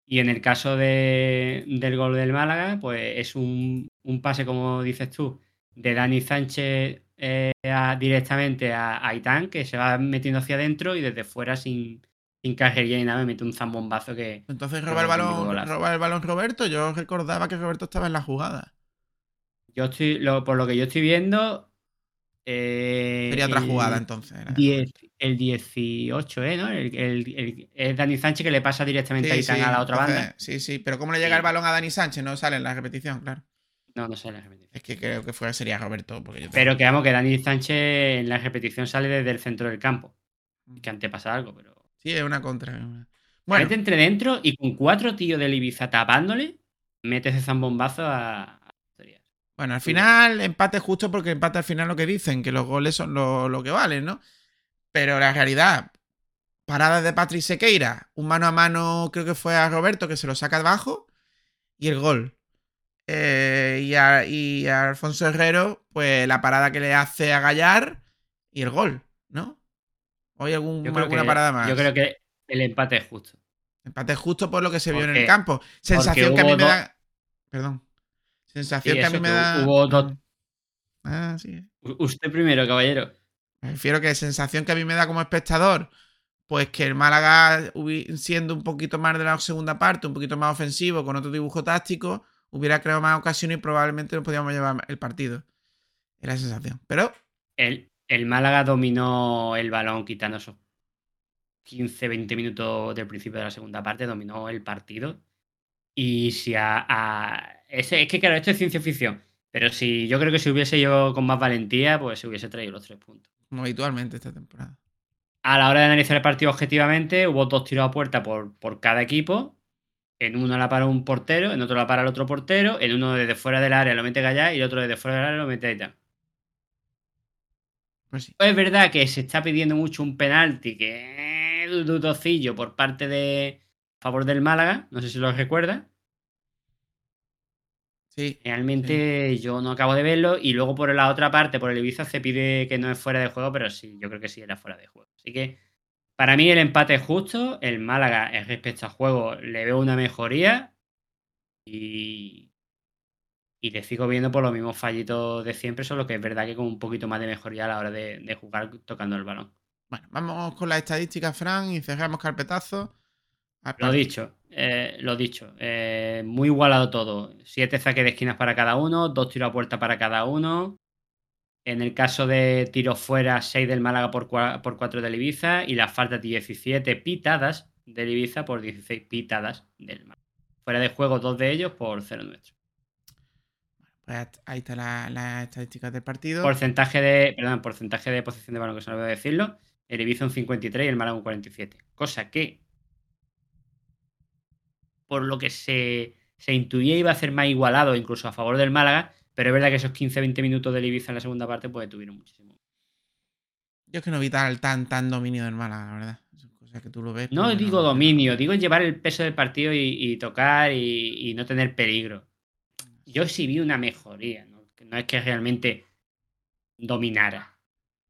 Y en el caso de- del gol del Málaga, pues es un, un pase, como dices tú, de Dani Sánchez eh, a- directamente a Aitán, que se va metiendo hacia adentro y desde fuera sin, sin cajería ni nada, me mete un zambombazo que, Entonces roba el balón, roba el balón Roberto. Yo recordaba que Roberto estaba en la jugada. Yo estoy, lo- por lo que yo estoy viendo. eh, Sería otra el jugada entonces. era. 10 el 18, ¿eh? ¿no? El, el- es Dani Sánchez que le pasa directamente a Aitán sí, a la otra entonces, banda. Sí, sí, pero ¿cómo le llega Sí. el balón a Dani Sánchez? No sale en la repetición, claro. No, no sé la repetición. Es que creo que fuera sería Roberto. Porque yo Pero que vamos, que Dani Sánchez en la repetición sale desde el centro del campo. Que antes pasa algo, pero. Sí, es una contra. Bueno. Mete entre dentro y con cuatro tíos del Ibiza tapándole, mete ese zambombazo a. bueno, al final empate justo porque empate al final lo que dicen, que los goles son lo, lo que valen, ¿no? Pero la realidad, paradas de Patrick Sequeira, un mano a mano creo que fue a Roberto que se lo saca debajo y el gol. Eh, y, a, y a Alfonso Herrero, pues la parada que le hace a Gallar y el gol, ¿no? ¿O hay algún- Yo creo alguna que- parada más? Yo creo que el empate es justo. Empate justo por lo que se vio en el campo. Sensación que a mí me da. Perdón. Sensación Sí, que a mí me da. hubo dos- Ah, sí. Usted primero, caballero. Me refiero que sensación que a mí me da como espectador, pues que el Málaga, siendo un poquito más de la segunda parte, un poquito más ofensivo, con otro dibujo táctico, hubiera creado más ocasiones y probablemente nos podíamos llevar el partido. Es la sensación. Pero El, el Málaga dominó el balón quitando esos 15, 20 minutos del principio de la segunda parte, dominó el partido. Y si a. es que claro, esto es ciencia ficción. Pero si yo creo que si hubiese yo con más valentía, pues se hubiese traído los tres puntos. como habitualmente esta temporada. A la hora de analizar el partido objetivamente, hubo dos tiros a puerta por, por cada equipo. En uno la para un portero, en otro la para el otro portero, en uno desde fuera del área lo mete Gallá y el otro desde fuera del área lo mete Aitán. Pues sí. Es verdad que se está pidiendo mucho un penalti que es dudocillo por parte de a favor del Málaga, no sé si lo recuerda. Sí. Realmente yo no acabo de verlo y luego por la otra parte, por el Ibiza se pide que no es fuera de juego, pero sí, yo creo que sí era fuera de juego. Así que para mí el empate es justo, el Málaga respecto al juego le veo una mejoría y y le sigo viendo por los mismos fallitos de siempre, solo que es verdad que con un poquito más de mejoría a la hora de, de jugar tocando el balón. Bueno, vamos con las estadísticas, Fran, y cerramos carpetazo. Al Lo dicho, eh, lo dicho. eh, muy igualado todo. Siete saques de esquinas para cada uno, dos tiros a puerta para cada uno. En el caso de tiro fuera, 6 del Málaga por 4 del Ibiza y las faltas 17 pitadas del Ibiza por 16 pitadas del Málaga. Fuera de juego, dos de ellos por 0 nuestro. Pues ahí está la, la estadística del partido. Porcentaje de, perdón, porcentaje de posición de balón, que se voy a decirlo. El Ibiza un 53 y el Málaga un 47. Cosa que, por lo que se, se intuía, iba a ser más igualado, incluso a favor del Málaga. Pero es verdad que esos 15-20 minutos del Ibiza en la segunda parte, pues tuvieron muchísimo. Yo es que no vi tal, tan, tan dominio del Málaga, la verdad. O que tú lo ves. No digo dominio, digo llevar el peso del partido y, tocar y, no tener peligro. Yo sí vi una mejoría, ¿no? no es que realmente dominara.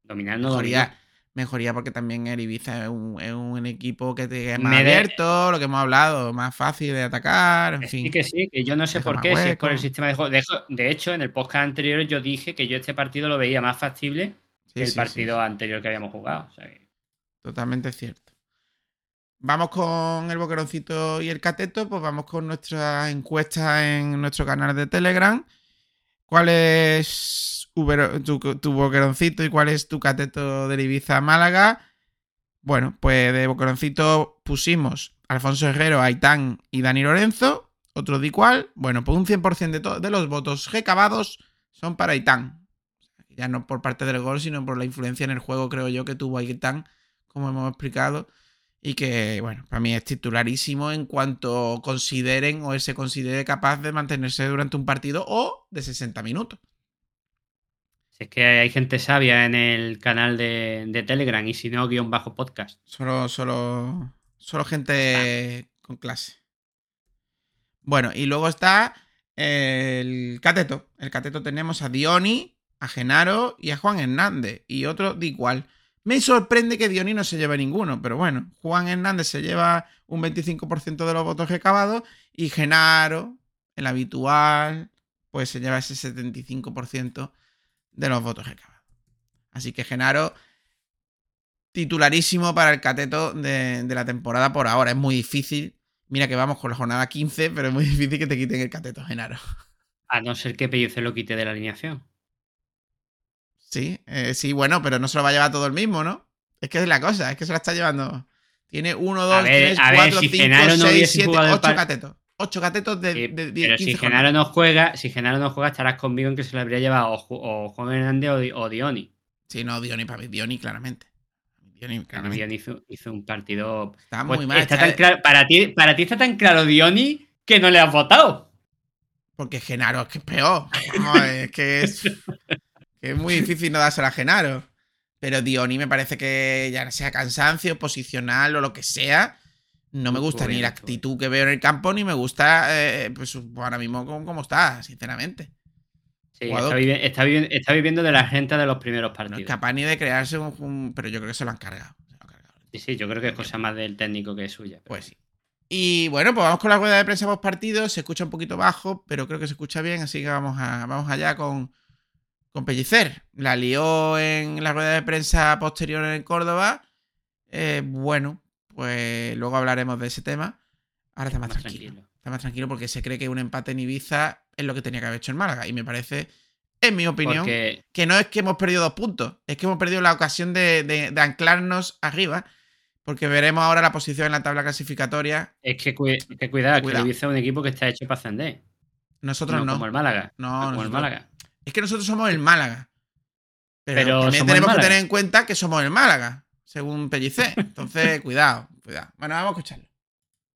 Dominar no mejoría, Mejoría porque también el Ibiza es un, equipo que te es más abierto, lo que hemos hablado, más fácil de atacar, en fin. Sí que sí, que yo no sé por qué, si es por el sistema de juego. De hecho, en el podcast anterior yo dije que yo este partido lo veía más factible que el partido anterior que habíamos jugado. Totalmente cierto. Vamos con el boqueroncito y el cateto, pues vamos con nuestra encuesta en nuestro canal de Telegram. ¿Cuál es tu, boqueroncito y cuál es tu cateto de Ibiza Málaga? Bueno, pues de boqueroncito pusimos Alfonso Herrero, Aitán y Dani Lorenzo. Otro de igual. Bueno, pues un 100% de, de los votos recabados son para Aitán. Ya no por parte del gol, sino por la influencia en el juego, creo yo, que tuvo Aitán, como hemos explicado y que, bueno, para mí es titularísimo en cuanto consideren o él se considere capaz de mantenerse durante un partido o de 60 minutos. es que hay gente sabia en el canal de, Telegram y si no, guion bajo podcast. Solo, solo, solo gente con clase. Bueno, y luego está el cateto. El cateto tenemos a Dioni, a Genaro y a Juan Hernández. Y otro de igual. Me sorprende que Dioni no se lleve ninguno, pero bueno, Juan Hernández se lleva un 25% de los votos recabados y Genaro, el habitual, pues se lleva ese 75% de los votos recabados. Así que Genaro, titularísimo para el cateto de, de, la temporada por ahora. Es muy difícil. Mira que vamos con la jornada 15, pero es muy difícil que te quiten el cateto, Genaro. A no ser que Pellice lo quite de la alineación. Sí, eh, sí, bueno, pero no se lo va a llevar todo el mismo, ¿no? Es que es la cosa, es que se la está llevando. Tiene 1, 2, 3, 4, 5, 6, 7, 8 catetos. 8 catetos de, sí, de 10, Pero si Genaro no juega, si Genaro no juega, estarás conmigo en que se lo habría llevado o, Juan Hernández o, Dioni. Sí, no, Dioni para mí, Dioni claramente. Dioni, claramente. Dioni hizo, hizo, un partido. Está pues muy mal. Está tan claro, para, ti, para ti está tan claro Dioni que no le has votado. Porque Genaro es que es peor. No, es que es. <laughs> es muy difícil no dársela a Genaro. Pero Dioni me parece que ya sea cansancio, posicional o lo que sea, no me gusta ni la actitud que veo en el campo, ni me gusta, eh, pues ahora mismo como, está, sinceramente. Sí, está, viviendo de la gente de los primeros partidos. No es capaz ni de crearse un, Pero yo creo que se lo han cargado. Sí, sí, yo creo que es cosa más del técnico que suya. Pues sí. Y bueno, pues vamos con la rueda de prensa post partido. Se escucha un poquito bajo, pero creo que se escucha bien, así que vamos, a, vamos allá con, con Pellicer. La lió en la rueda de prensa posterior en Córdoba. Eh, bueno, pues luego hablaremos de ese tema. Ahora está más, tranquilo. Está más tranquilo porque se cree que un empate en Ibiza es lo que tenía que haber hecho en Málaga. Y me parece, en mi opinión, que no es que hemos perdido dos puntos, es que hemos perdido la ocasión de, anclarnos arriba. Porque veremos ahora la posición en la tabla clasificatoria. Es que, cuidado, que Ibiza es un equipo que está hecho para ascender. Nosotros no. Como el Málaga. No, como el Málaga. Es que nosotros somos el Málaga. Pero, también tenemos que tener en cuenta que somos el Málaga, según Pellicé. <laughs> Entonces, cuidado, cuidado. Bueno, vamos a escucharlo.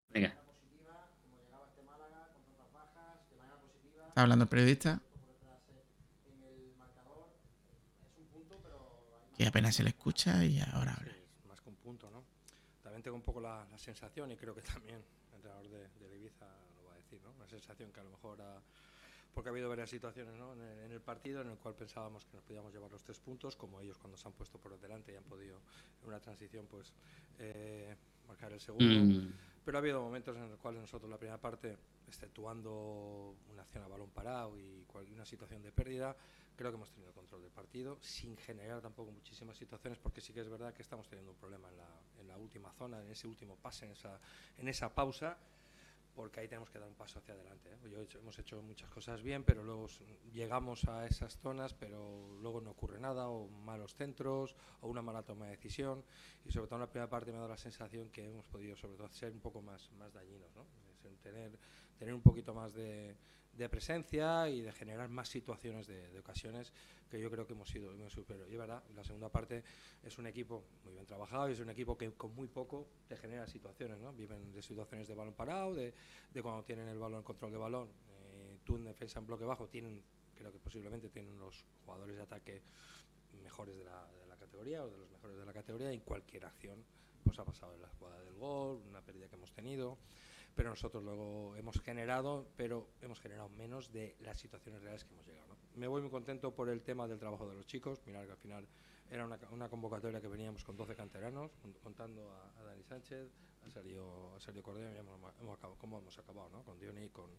Venga. Está hablando el periodista. Que apenas se le escucha y ahora habla. más que un punto, ¿no? También tengo un poco la, sensación, y creo que también el entrenador de, de Ibiza lo va a decir, ¿no? Una sensación que a lo mejor porque ha habido varias situaciones en, el, partido en el cual pensábamos que nos podíamos llevar los tres puntos, como ellos cuando se han puesto por delante y han podido en una transición pues eh, marcar el segundo. Mm. Pero ha habido momentos en los cuales nosotros la primera parte, exceptuando una acción a balón parado y una situación de pérdida, creo que hemos tenido control del partido, sin generar tampoco muchísimas situaciones, porque sí que es verdad que estamos teniendo un problema en la, en la última zona, en ese último pase, en esa, en esa pausa porque ahí tenemos que dar un paso hacia adelante. ¿eh? Hemos hecho muchas cosas bien, pero luego llegamos a esas zonas, pero luego no ocurre nada, o malos centros, o una mala toma de decisión, y sobre todo en la primera parte me ha dado la sensación que hemos podido sobre todo ser un poco más, más dañinos, ¿no? Tener, tener un poquito más de, de presencia y de generar más situaciones de, de ocasiones que yo creo que hemos sido hemos superior. Y verdad, la segunda parte es un equipo muy bien trabajado y es un equipo que con muy poco te genera situaciones, ¿no? Viven de situaciones de balón parado, de, de cuando tienen el balón, control de balón, eh, tú en defensa en bloque bajo tienen, creo que posiblemente tienen los jugadores de ataque mejores de la, de la categoría o de los mejores de la categoría y en cualquier acción pues ha pasado en la jugada del gol, una pérdida que hemos tenido, pero nosotros luego hemos generado, pero hemos generado menos de las situaciones reales que hemos llegado. Me voy muy contento por el tema del trabajo de los chicos, mirar que al final era una, una convocatoria que veníamos con 12 canteranos, con- contando a, Dani Sánchez, a Sergio, a Sergio Cordero, y hemos, hemos acabado, como hemos acabado, ¿no? con Diony, con,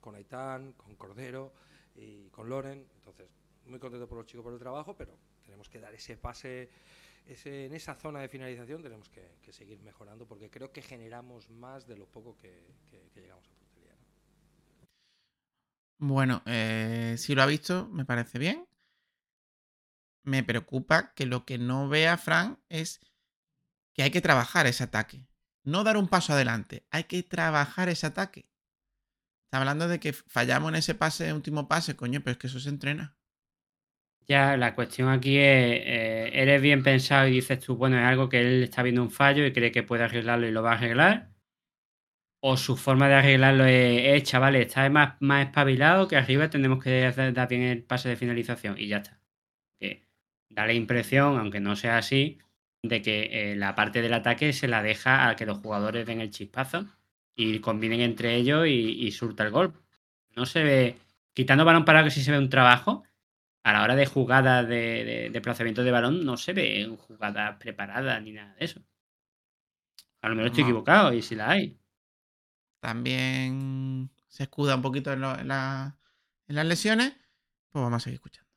con Aitán, con Cordero y con Loren. Entonces, muy contento por los chicos por el trabajo, pero tenemos que dar ese pase, en esa zona de finalización tenemos que, seguir mejorando, porque creo que generamos más de lo poco que, llegamos a portería. ¿no? Bueno, eh, si lo ha visto, me parece bien. Me preocupa que lo que no vea Fran es que hay que trabajar ese ataque. No dar un paso adelante, hay que trabajar ese ataque. Está hablando de que fallamos en ese pase, último pase, coño, pero es que eso se entrena. La cuestión aquí es, eh, eres bien pensado y dices tú, bueno, es algo que él está viendo un fallo y cree que puede arreglarlo y lo va a arreglar. O su forma de arreglarlo es, es, chavales, está más, más espabilado que arriba tenemos que dar bien el pase de finalización y ya está. Da la impresión, aunque no sea así, de que eh, la parte del ataque se la deja a que los jugadores den el chispazo y combinen entre ellos y, y surta el gol. No se ve, quitando balón parado que sí se ve un trabajo, a la hora de jugadas de, de, de plazamiento de balón no se ve jugadas preparadas ni nada de eso. A lo mejor estoy No. equivocado y si la hay. También se escuda un poquito en, lo- en la- en las lesiones. Pues vamos a seguir escuchando.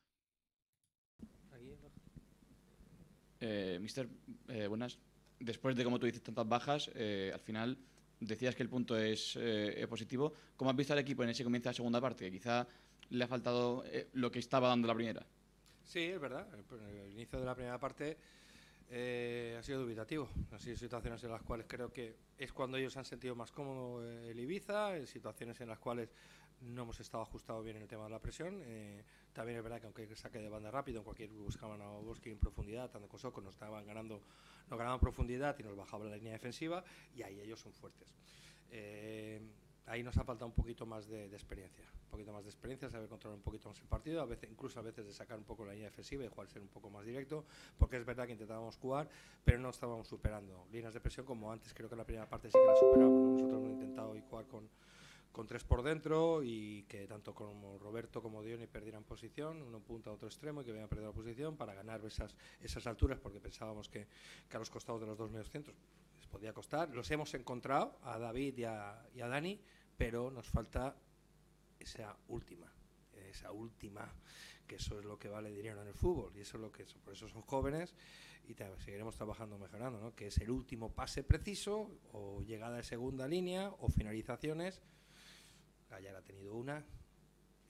Eh, mister, eh, buenas. Después de, como tú dices, tantas bajas, eh, al final decías que el punto es eh, eh, positivo. ¿Cómo has visto al equipo en ese comienzo de la segunda parte? Quizá le ha faltado eh, lo que estaba dando la primera. Sí, es verdad. El, el inicio de la primera parte eh, ha sido dubitativo. Han sido situaciones en las cuales creo que es cuando ellos se han sentido más cómodos eh, el Ibiza, en situaciones en las cuales no hemos estado ajustados bien en el tema de la presión. Eh, también es verdad que aunque saque de banda rápido, en cualquier buscaban a en profundidad, tanto con Soco nos estaban ganando, nos ganaban profundidad y nos bajaban la línea defensiva, y ahí ellos son fuertes. Eh, ahí nos ha faltado un poquito más de, experiencia, un poquito más de experiencia, saber controlar un poquito más el partido, a veces, incluso a veces de sacar un poco la línea defensiva y jugar ser un poco más directo, porque es verdad que intentábamos jugar, pero no estábamos superando líneas de presión como antes, creo que en la primera parte sí que la superábamos, ¿no? nosotros hemos intentado jugar con, con tres por dentro y que tanto como Roberto como Diony perdieran posición, uno punta a otro extremo y que vayan a perder la posición para ganar esas, esas alturas, porque pensábamos que, que a los costados de los dos medios centros les podía costar. Los hemos encontrado a David y a, Dani, pero nos falta esa última, esa última, que eso es lo que vale dinero en el fútbol y eso es lo que por eso son jóvenes y seguiremos trabajando mejorando, ¿no? que es el último pase preciso o llegada de segunda línea o finalizaciones. Gallar ha tenido una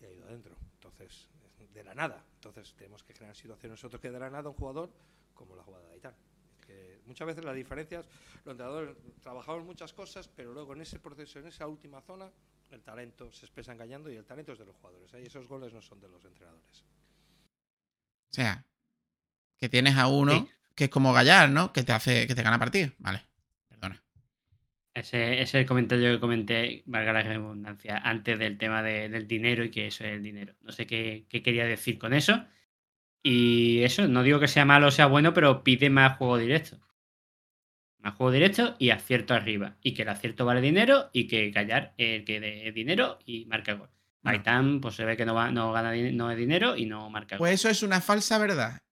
y ha ido adentro, entonces de la nada. Entonces tenemos que generar situaciones nosotros que de la nada un jugador como la jugada de Aitán. Que muchas veces las diferencias, los entrenadores trabajamos muchas cosas, pero luego en ese proceso, en esa última zona, el talento se expresa engañando y el talento es de los jugadores. ¿eh? Y esos goles no son de los entrenadores. O sea, que tienes a uno sí. que es como Gallar, ¿no? Que te hace, que te gana partido. Vale, perdona. Ese, ese es el comentario que comenté, valga la redundancia, antes del tema de, del dinero y que eso es el dinero. No sé qué, qué quería decir con eso. Y eso, no digo que sea malo o sea bueno, pero pide más juego directo. Más juego directo y acierto arriba. Y que el acierto vale dinero y que callar el que dé dinero y marca gol. No. Aitán, pues se ve que no, va, no gana no es dinero y no marca Pues gol. eso es una falsa verdad.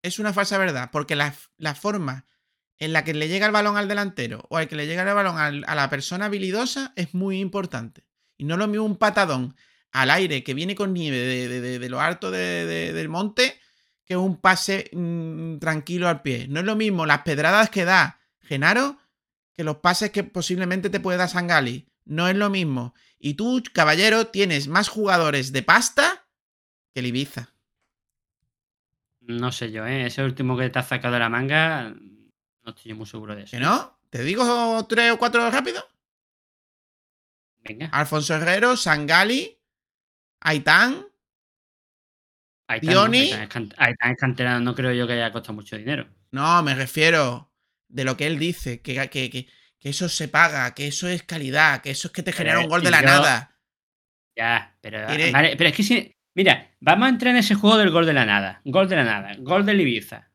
Es una falsa verdad, porque la, la, forma en la que le llega el balón al delantero o al que le llega el balón al, a la persona habilidosa es muy importante. Y no lo mismo un patadón al aire que viene con nieve de, de, de, de lo alto del monte que un pase mmm, tranquilo al pie. No es lo mismo las pedradas que da Genaro que los pases que posiblemente te puede dar Sangali. no es lo mismo. Y tú, caballero, tienes más jugadores de pasta que el Ibiza. No sé yo, ¿eh? Ese último que te has sacado de la manga, no estoy yo muy seguro de eso. ¿Que no? ¿Te digo tres o cuatro rápido? Venga. Alfonso Herrero, Sangali, Aitán. Está, Dioni. canterano, no creo yo que haya costado mucho dinero. No, me refiero de lo que él dice, que, que, que- que eso se paga, que eso es calidad, que eso es que te genera Pero, un gol de la yo- nada. Ya, pero, Tiene- vale, pero es que si. Mira, vamos a entrar en ese juego del gol de la nada. Gol de la nada. Gol del Ibiza.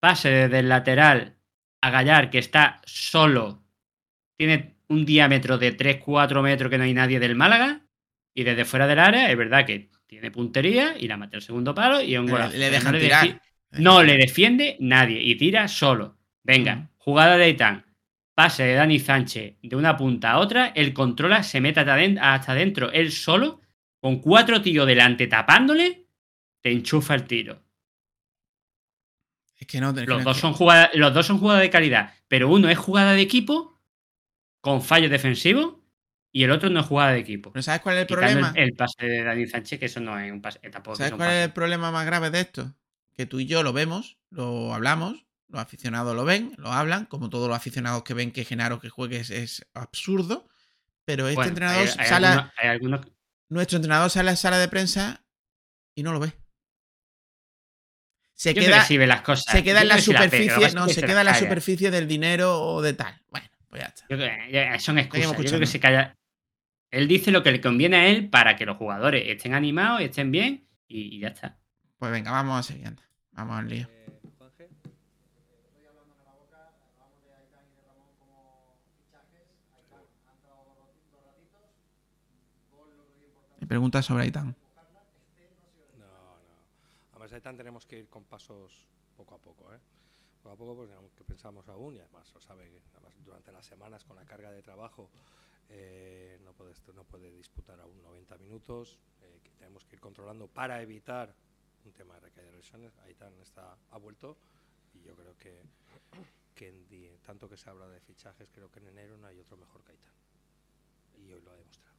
Pase desde el lateral a Gallar, que está solo. Tiene un diámetro de 3-4 metros que no hay nadie del Málaga. Y desde fuera del área, es verdad que tiene puntería y la mete al segundo palo y es un Le- golazo. le dejan no tirar. defi- no le defiende nadie y tira solo. Venga, jugada de Aitán. Pase de Dani Sánchez de una punta a otra, él controla, se mete hasta aden- hasta adentro, él solo, con cuatro tíos delante tapándole, te enchufa el tiro. Es que no, Los dos son jugadas, los dos son jugadas de calidad, pero uno es jugada de equipo con fallos defensivos y el otro no es jugada de equipo. ¿Pero sabes cuál es el Quitando problema? El, el pase de Dani Sánchez, que eso no es un pase, eh, tampoco es ¿Sabes un cuál es el problema más grave de esto? Que tú y yo lo vemos, lo hablamos, los aficionados lo ven, lo hablan, como todos los aficionados que ven que Genaro que juegue es, es absurdo. Pero este Bueno, entrenador hay- hay sale, algunos- hay algunos nuestro entrenador sale a la sala de prensa y no lo ve. Se Yo queda, que las cosas. se queda Yo en la superficie, no, que se se queda en la superficie del dinero o de tal. Bueno, pues ya está. Yo ya son excusas. Yo creo que se calla. Él dice lo que le conviene a él para que los jugadores estén animados, estén bien y, y ya está. Pues venga, vamos a seguir. anda. Vamos al lío. Eh, pregunta sobre Aitán. No, no. Además, Aitán tenemos que ir con pasos poco a poco, ¿eh? Poco a poco, porque pensamos aún, y además lo sabe, que además durante las semanas con la carga de trabajo eh, no, puede, no puede disputar aún 90 minutos, eh, que tenemos que ir controlando para evitar un tema de recaída de lesiones. Aitán está, ha vuelto y yo creo que, que tanto que se habla de fichajes, creo que en enero no hay otro mejor que Aitán. Y hoy lo ha demostrado.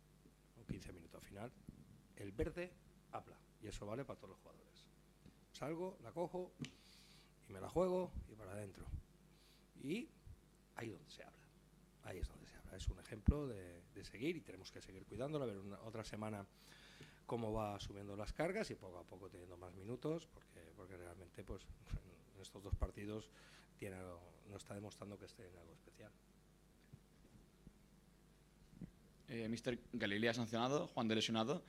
Un 15 minutos final. El verde habla y eso vale para todos los jugadores. Salgo, la cojo y me la juego y para adentro. Y ahí donde se habla. Ahí es donde. Es un ejemplo de, seguir y tenemos que seguir cuidándolo, a ver otra semana cómo va subiendo las cargas y poco a poco teniendo más minutos, porque, porque realmente pues <laughs> en estos dos partidos tiene algo- no está demostrando que esté en algo especial. Eh, Mr. Galilea sancionado, Juan de lesionado.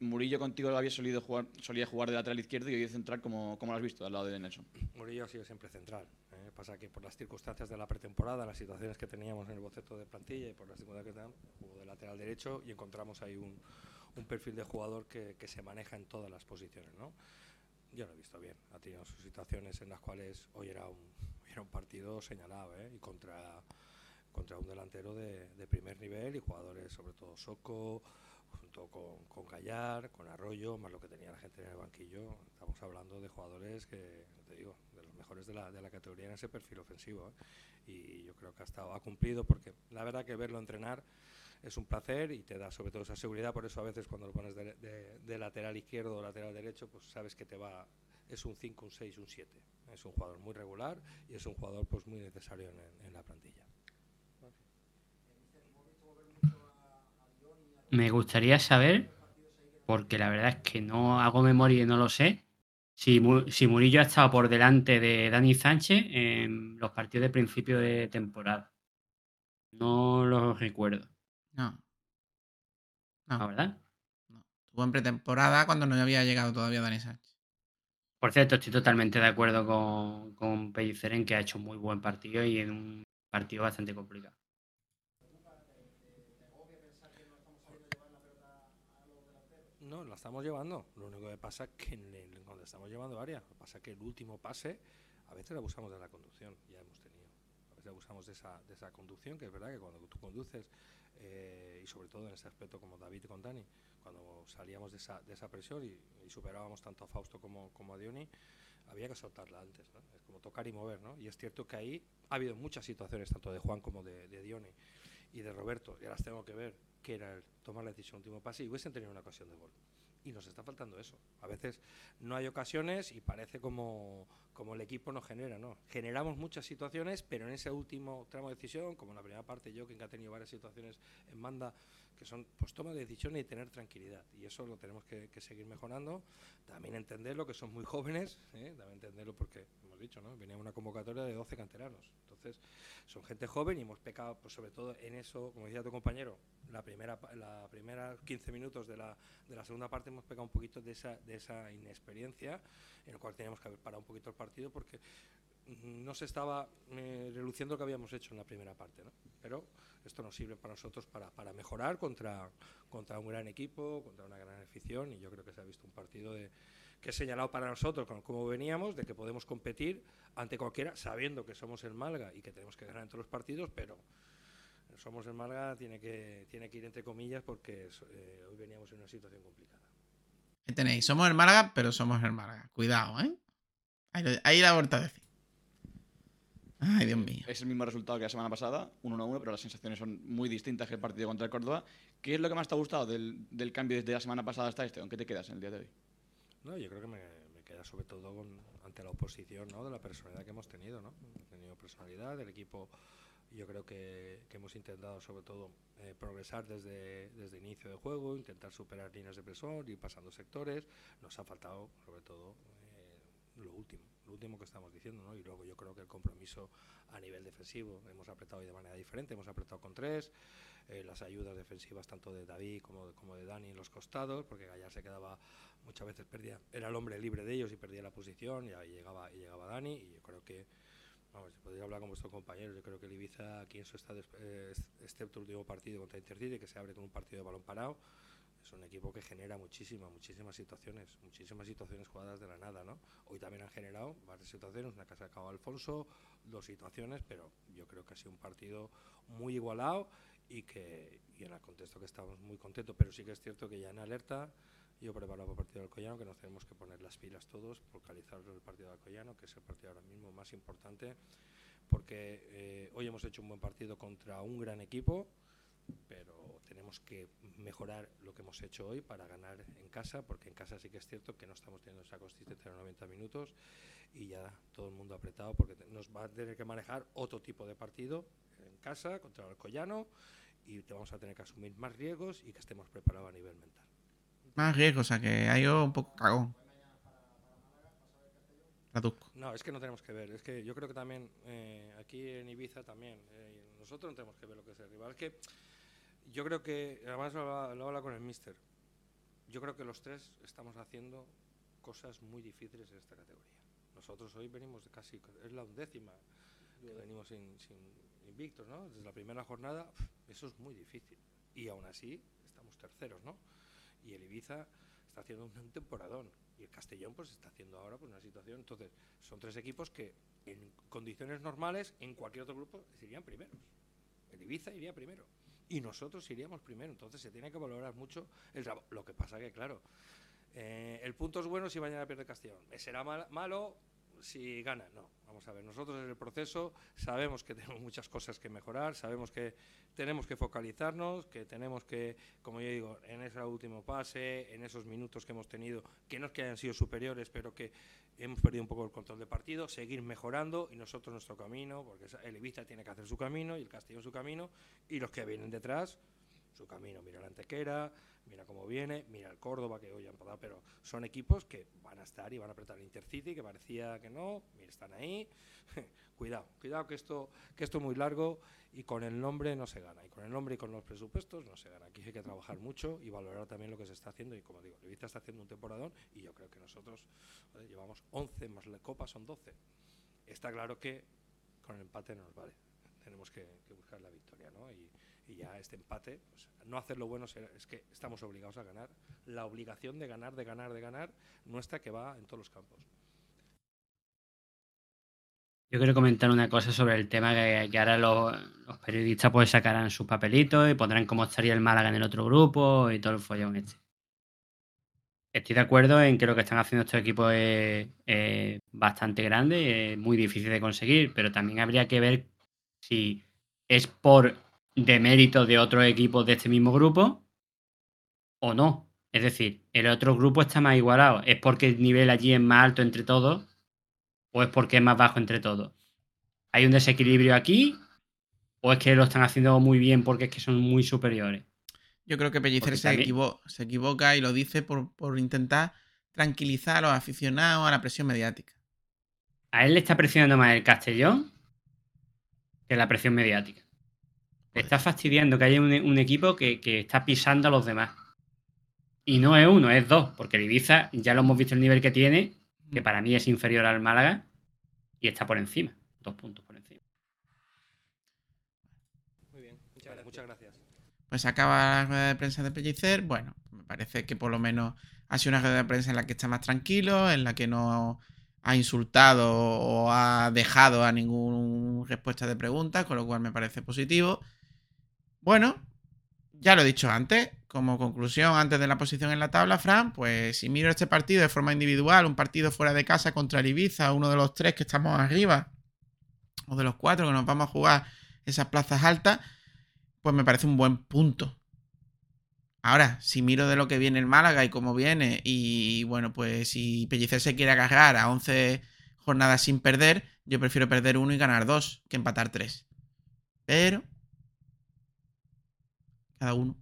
Murillo contigo había solido jugar, solía jugar de lateral izquierdo y hoy de central, como, como lo has visto, al lado de Nelson. Murillo ha sido siempre central. ¿eh? Pasa que por las circunstancias de la pretemporada, las situaciones que teníamos en el boceto de plantilla y por las circunstancias que teníamos, jugó de lateral derecho y encontramos ahí un, un perfil de jugador que, que se maneja en todas las posiciones. ¿no? Yo lo he visto bien. Ha tenido sus situaciones en las cuales hoy era un, era un partido señalado ¿eh? y contra, contra un delantero de, de primer nivel y jugadores, sobre todo Soco, junto con, con Gallar, con Arroyo, más lo que tenía la gente en el banquillo. Estamos hablando de jugadores que, te digo, de los mejores de la, de la categoría en ese perfil ofensivo. ¿eh? Y yo creo que ha, estado, ha cumplido porque la verdad que verlo entrenar es un placer y te da sobre todo esa seguridad. Por eso a veces cuando lo pones de, lateral izquierdo o lateral derecho, pues sabes que te va. Es un 5, un 6, un 7. Es un jugador muy regular y es un jugador pues muy necesario en la plantilla. Me gustaría saber, porque la verdad es que no hago memoria y no lo sé, si, Mu- si Murillo ha estado por delante de Dani Sánchez en los partidos de principio de temporada. No lo recuerdo, No. ¿la No. verdad? Estuvo en pretemporada cuando no había llegado todavía Dani Sánchez. Por cierto, estoy totalmente de acuerdo con, con que ha hecho muy buen partido y en un partido bastante complicado. No, la estamos llevando. Lo único que pasa es que en el- cuando estamos llevando área, pasa que el último pase, a veces abusamos de la conducción, ya hemos tenido. A veces abusamos de esa, de esa conducción, que es verdad que cuando tú conduces, eh, y sobre todo en ese aspecto como David con Dani, cuando salíamos de esa, de esa presión y, y superábamos tanto a Fausto como, como a Dioni, había que soltarla antes, ¿no? Es como tocar y mover, ¿no? Y es cierto que ahí ha habido muchas situaciones, tanto de Juan como de, de Dioni. y de Roberto, ya las tengo que ver, que era tomar la decisión último pase y hubiesen tenido una ocasión de gol. Y nos está faltando eso. A veces no hay ocasiones y parece como, como el equipo no genera, ¿no? Generamos muchas situaciones, pero en ese último tramo de decisión, como en la primera parte yo, que ha tenido varias situaciones en banda, que son pues toma de decisiones y tener tranquilidad. Y eso lo tenemos que, que seguir mejorando. También entenderlo, que son muy jóvenes, ¿eh? también entenderlo porque, hemos dicho, ¿no? venía una convocatoria de 12 canteranos. Entonces, son gente joven y hemos pecado, pues sobre todo en eso, como decía tu compañero, la primera, la primera 15 minutos de la, de la segunda parte hemos pecado un poquito de esa, de esa inexperiencia, en el cual teníamos que haber parado un poquito el partido porque no se estaba eh, reluciendo lo que habíamos hecho en la primera parte, ¿no? Pero esto nos sirve para nosotros para, para mejorar contra, contra un gran equipo, contra una gran afición y yo creo que se ha visto un partido de, que es señalado para nosotros con cómo veníamos, de que podemos competir ante cualquiera, sabiendo que somos el Malga y que tenemos que ganar en todos los partidos, pero somos el Malga tiene que, tiene que ir entre comillas porque eh, hoy veníamos en una situación complicada. Ahí tenéis, somos el Málaga, pero somos el Málaga. Cuidado, ¿eh? Ahí, ahí la vuelta a decir. Ay, Dios mío. Es el mismo resultado que la semana pasada, 1-1, pero las sensaciones son muy distintas que el partido contra el Córdoba. ¿Qué es lo que más te ha gustado del, del cambio desde la semana pasada hasta este? ¿Con qué te quedas en el día de hoy? No, yo creo que me, queda sobre todo ante la oposición, ¿no? De la personalidad que hemos tenido, ¿no? Hemos tenido personalidad, el equipo yo creo que, que hemos intentado sobre todo eh, progresar desde, desde inicio de juego, intentar superar líneas de presión, ir pasando sectores. Nos ha faltado sobre todo eh, lo último, lo último que estamos diciendo, ¿no? Y luego yo creo que el compromiso a nivel defensivo, hemos apretado de manera diferente, hemos apretado con tres, eh, las ayudas defensivas tanto de David como de, como de Dani en los costados, porque Gallar se quedaba muchas veces perdía, era el hombre libre de ellos y perdía la posición y ahí llegaba, y llegaba Dani y yo creo que Vamos, si podría hablar con vuestros compañeros, yo creo que el Ibiza aquí en su estado, eh, excepto el último partido contra Intercity, que se abre con un partido de balón parado, es un equipo que genera muchísimas, muchísimas situaciones, muchísimas situaciones jugadas de la nada, ¿no? Hoy también han generado varias situaciones, una casa de Cabo Alfonso, dos situaciones, pero yo creo que ha sido un partido muy igualado y que y en el contexto que estamos muy contentos, pero sí que es cierto que ya en alerta, yo preparado para el partido del Collano, que nos tenemos que poner las pilas todos, focalizar el partido del Collano, que es el partido ahora mismo más importante, porque eh, hoy hemos hecho un buen partido contra un gran equipo, pero tenemos que mejorar lo que hemos hecho hoy para ganar en casa, porque en casa sí que es cierto que no estamos teniendo esa consistencia en los 90 minutos y ya todo el mundo apretado, porque nos va a tener que manejar otro tipo de partido en casa contra el Collano y te vamos a tener que asumir más riesgos y que estemos preparados a nivel mental. Más riesgo, o sea que ha ido un poco cagón. No, es que no tenemos que ver. Es que yo creo que también eh, aquí en Ibiza también eh, nosotros no tenemos que ver lo que es el rival. Es que yo creo que además lo hablaba, lo hablaba con el Mister. Yo creo que los tres estamos haciendo cosas muy difíciles en esta categoría. Nosotros hoy venimos de casi es la undécima que venimos sin, sin invictos, ¿no? Desde la primera jornada eso es muy difícil y aún así estamos terceros, ¿no? Y el Ibiza está haciendo un temporadón y el Castellón pues está haciendo ahora pues una situación entonces son tres equipos que en condiciones normales en cualquier otro grupo irían primeros el Ibiza iría primero y nosotros iríamos primero. Entonces se tiene que valorar mucho el trabajo lo que pasa que claro eh, el punto es bueno si mañana pierde Castellón. Será mal- malo si gana no vamos a ver nosotros en el proceso sabemos que tenemos muchas cosas que mejorar sabemos que tenemos que focalizarnos, que tenemos que, como yo digo, en ese último pase, en esos minutos que hemos tenido, que no es que hayan sido superiores, pero que hemos perdido un poco el control del partido, seguir mejorando y nosotros nuestro camino, porque el Ibiza tiene que hacer su camino y el Castellón su camino, y los que vienen detrás, su camino. Mira la Antequera, mira cómo viene, mira el Córdoba, que hoy han pasado, pero son equipos que van a estar y van a apretar el Intercity, que parecía que no, mira, están ahí. <laughs> cuidado, cuidado que esto, que esto es muy largo y con el nombre no se gana. Y con el nombre y con los presupuestos no se gana. Aquí hay que trabajar mucho y valorar también lo que se está haciendo. Y como digo, Ibiza está haciendo un temporadón y yo creo que nosotros llevamos 11 más la Copa son 12. Está claro que con el empate no nos vale. Tenemos que, buscar la victoria, ¿no? Y ya este empate, pues, no hacerlo bueno es que estamos obligados a ganar. La obligación de ganar, de ganar, de ganar, nuestra que va en todos los campos. Yo quiero comentar una cosa sobre el tema que, ahora los, los periodistas pues sacarán sus papelitos y pondrán cómo estaría el Málaga en el otro grupo y todo el follón este. Estoy de acuerdo en que lo que están haciendo estos equipos es, es bastante grande, es muy difícil de conseguir, pero también habría que ver si es por de mérito de otros equipos de este mismo grupo o no. Es decir, el otro grupo está más igualado. ¿Es porque el nivel allí es más alto entre todos o es porque es más bajo entre todos? ¿Hay un desequilibrio aquí o es que lo están haciendo muy bien porque es que son muy superiores? Yo creo que Pellicer se, equivo- se equivoca y lo dice por, por intentar tranquilizar a los aficionados a la presión mediática. A él le está presionando más el Castellón que la presión mediática. Está fastidiando que haya un, un equipo que, que está pisando a los demás. Y no es uno, es dos, porque el Ibiza ya lo hemos visto el nivel que tiene, que para mí es inferior al Málaga, y está por encima, dos puntos por encima. Muy bien, muchas gracias. Muchas gracias. Pues acaba la rueda de prensa de Pellicer. Bueno, me parece que por lo menos ha sido una rueda de prensa en la que está más tranquilo, en la que no ha insultado o ha dejado a ninguna respuesta de preguntas, con lo cual me parece positivo. Bueno, ya lo he dicho antes, como conclusión antes de la posición en la tabla, Fran, pues si miro este partido de forma individual, un partido fuera de casa contra Ibiza, uno de los tres que estamos arriba, o de los cuatro que nos vamos a jugar esas plazas altas, pues me parece un buen punto. Ahora, si miro de lo que viene el Málaga y cómo viene, y bueno, pues si Pellicer se quiere agarrar a 11 jornadas sin perder, yo prefiero perder uno y ganar dos que empatar tres. Pero. Cada uno.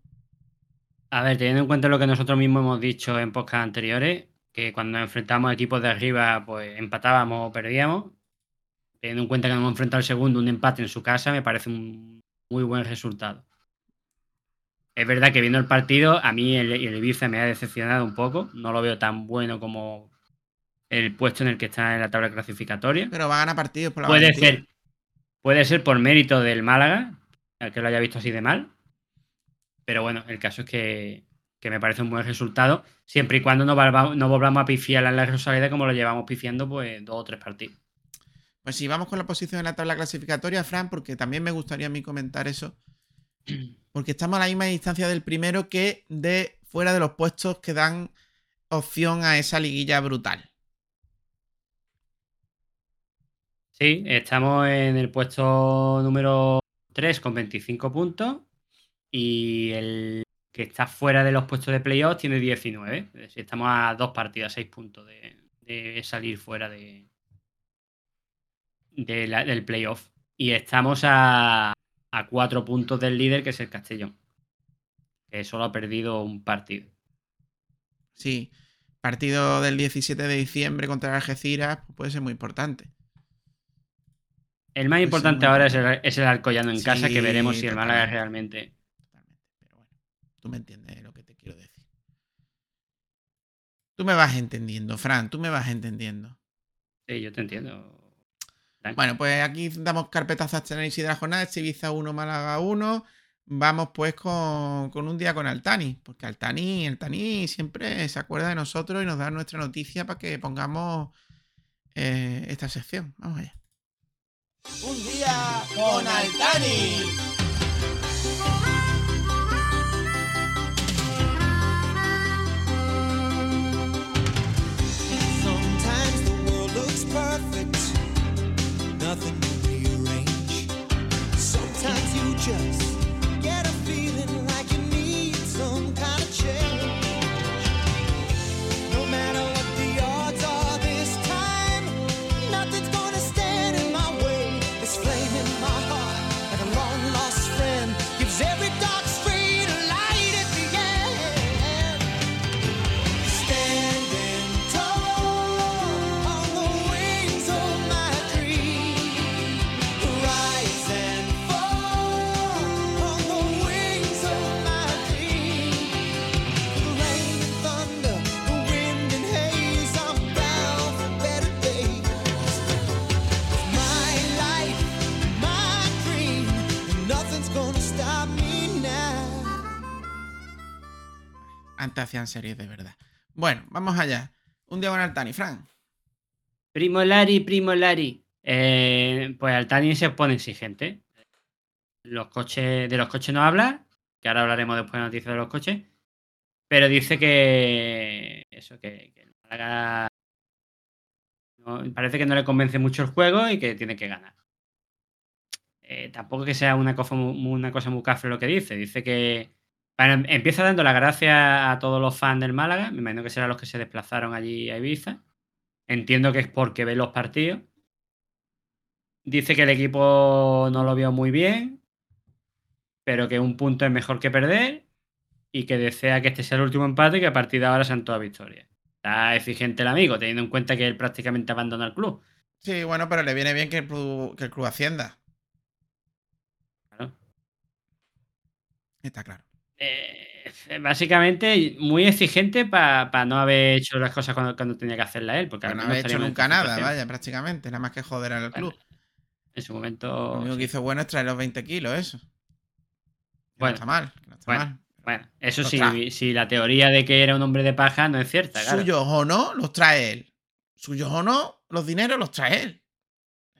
A ver, teniendo en cuenta lo que nosotros mismos hemos dicho en podcast anteriores, que cuando enfrentamos a equipos de arriba, pues empatábamos o perdíamos. Teniendo en cuenta que hemos enfrentado al segundo, un empate en su casa, me parece un muy buen resultado. Es verdad que viendo el partido, a mí el, el Ibiza me ha decepcionado un poco. No lo veo tan bueno como el puesto en el que está en la tabla clasificatoria. Pero va a ganar partidos por la Puede valentía. ser, puede ser por mérito del Málaga, el que lo haya visto así de mal. Pero bueno, el caso es que, que me parece un buen resultado, siempre y cuando no, volvamos- no volvamos a pifiar en la Rosaleda como lo llevamos pifiando pues dos o tres partidos. Pues sí, vamos con la posición en la tabla clasificatoria, Fran, porque también me gustaría a mí comentar eso. <clears throat> Porque estamos a la misma distancia del primero que de fuera de los puestos que dan opción a esa liguilla brutal. Sí, estamos en el puesto número 3 con 25 puntos y el que está fuera de los puestos de playoff tiene 19. Es decir, estamos a dos partidas, 6 puntos de, de salir fuera de, de la- del playoff. Y estamos a, a 4 puntos del líder, que es el Castellón, que solo ha perdido un partido. Sí, partido del 17 de diciembre contra Algeciras pues puede ser muy importante. El más importante ahora es el, es el Alcoyano en casa, que veremos si el Málaga realmente tú me entiendes lo que te quiero decir. Tú me vas entendiendo, Fran, tú me vas entendiendo. Sí, yo te entiendo. Bueno, pues aquí damos carpetazo a este análisis de la jornada. Ibiza 1, Málaga 1. Vamos pues con, con un día con Altani. Porque Altani, Altani siempre se acuerda de nosotros y nos da nuestra noticia para que pongamos eh, esta sección. Vamos allá. Un día con Altani. Perfect, nothing to rearrange. Sometimes you just get a feeling Antes hacían series de verdad. Bueno, vamos allá. Un día con Altani, Fran. Primo Lari, primo Lari. Eh, pues Altani se pone exigente. Los coches, de los coches no habla, que ahora hablaremos después de noticias de los coches. Pero dice que eso, que, que Málaga parece que no le convence mucho el juego y que tiene que ganar. eh, tampoco que sea una cosa, una cosa muy cafre lo que dice. Dice que bueno, empieza dando las gracias a todos los fans del Málaga. Me imagino que serán los que se desplazaron allí a Ibiza. Entiendo que es porque ve los partidos. Dice que el equipo no lo vio muy bien, pero que un punto es mejor que perder y que desea que este sea el último empate y que a partir de ahora sean todas victorias. Está exigente el amigo, teniendo en cuenta que él prácticamente abandona el club. Sí, bueno, pero le viene bien que el club, que el club ascienda. Claro. Está claro. Eh, básicamente, muy exigente para no haber hecho las cosas cuando, cuando tenía que hacerla él. Porque no había hecho nunca nada, vaya, prácticamente. Nada más que joder al Bueno, club. En su Lo momento. único sí. que hizo bueno es traer los 20 kilos, eso. Bueno, no está mal, que no está bueno, mal. Bueno, eso Los sí, trae. si la teoría de que era un hombre de paja no es cierta, claro. Suyos o no, los trae él. Suyos o no, los dineros los trae él.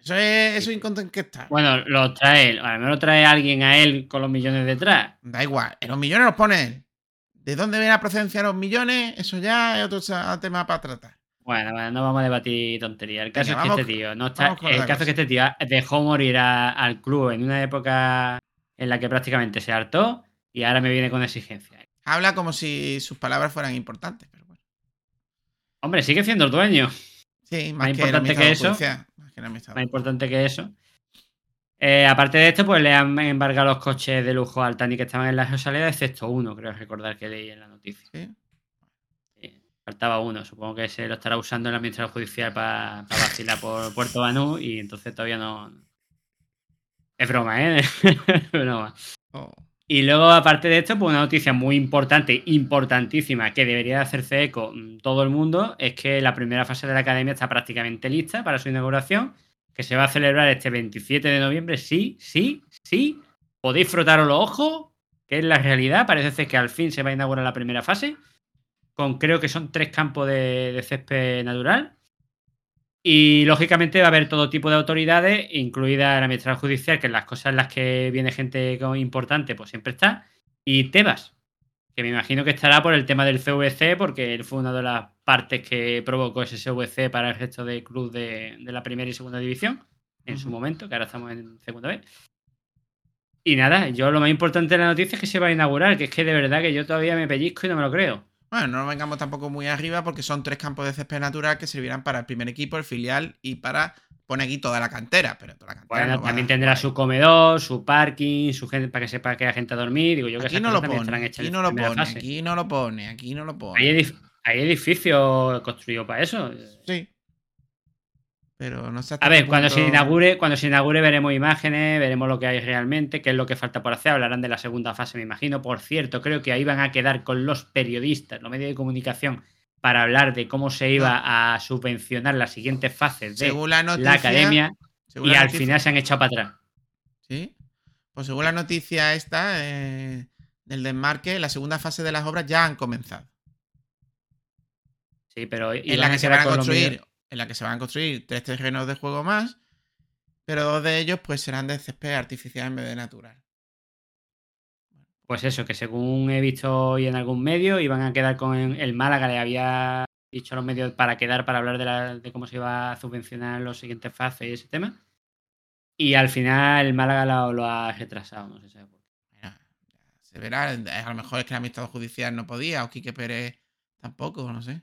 Eso es, eso es incontestable. Bueno, lo trae él. A lo mejor lo trae alguien a él con los millones detrás. Da igual, en los millones los pone él. ¿De dónde viene la procedencia de los millones? Eso ya es otro tema para tratar. Bueno, bueno, no vamos a debatir tonterías. El caso Venga, es que vamos- este tío no está. El caso es que este tío dejó morir a- al club en una época en la que prácticamente se hartó y ahora me viene con exigencias. Habla como si sus palabras fueran importantes, pero bueno. Hombre, sigue siendo el dueño. Sí, más, Más que importante que eso. judicial, más importante que eso. Eh, aparte de esto, pues le han embargado los coches de lujo al Tani que estaban en la Rosaleda, excepto uno, creo recordar que leí en la noticia. Sí. Sí, Faltaba uno, supongo que se lo estará usando el administrador judicial para vacilar por Puerto Banú y entonces todavía no. Es broma, ¿eh? <laughs> Es broma. Oh. Y luego, aparte de esto, pues una noticia muy importante, importantísima, que debería de hacerse eco mm, todo el mundo, es que la primera fase de la academia está prácticamente lista para su inauguración, que se va a celebrar este 27 de noviembre. Sí, sí, sí. Podéis frotaros los ojos, que es la realidad. Parece ser que al fin se va a inaugurar la primera fase, con creo que son tres campos de, de césped natural. Y lógicamente va a haber todo tipo de autoridades, incluida la administración judicial, que en las cosas en las que viene gente importante, pues siempre está. Y Tebas, que me imagino que estará por el tema del CVC, porque él fue una de las partes que provocó ese CVC para el resto de club de, de la primera y segunda división, en su momento, que ahora estamos en segunda vez. Y nada, yo lo más importante de la noticia es que se va a inaugurar, que es que de verdad que yo todavía me pellizco y no me lo creo. Bueno, no nos vengamos tampoco muy arriba porque son tres campos de césped natural que servirán para el primer equipo, el filial y para poner aquí toda la cantera. Pero toda la cantera Bueno, no va también tendrá su comedor, su parking, su gente para que sepa que hay gente a dormir. Digo yo que Aquí no lo pone, aquí no lo pone, fase. aquí no lo pone, aquí no lo pone. hay edificios construidos para eso. Sí. Pero no A ver, cuando se inaugure, cuando se inaugure veremos imágenes, veremos lo que hay realmente, qué es lo que falta por hacer, hablarán de la segunda fase, me imagino. Por cierto, creo que ahí van a quedar con los periodistas, los medios de comunicación, para hablar de cómo se iba a subvencionar las siguientes fases de Según la noticia. la academia según y la al final se han echado para atrás. Sí. Pues según la noticia esta eh, del desmarque, la segunda fase de las obras ya han comenzado. Sí, pero en la que se van a construir, en la que se van a construir tres terrenos de juego más, pero dos de ellos pues serán de césped artificial en vez de natural. Pues eso, que según he visto hoy en algún medio, iban a quedar con el Málaga, le había dicho a los medios para quedar para hablar de, la- de cómo se iba a subvencionar los siguientes fases y ese tema. Y al final el Málaga lo, lo ha retrasado, no sé si sabe por qué. Se verá, a lo mejor es que el administrador judicial no podía, o Quique Pérez tampoco, no sé.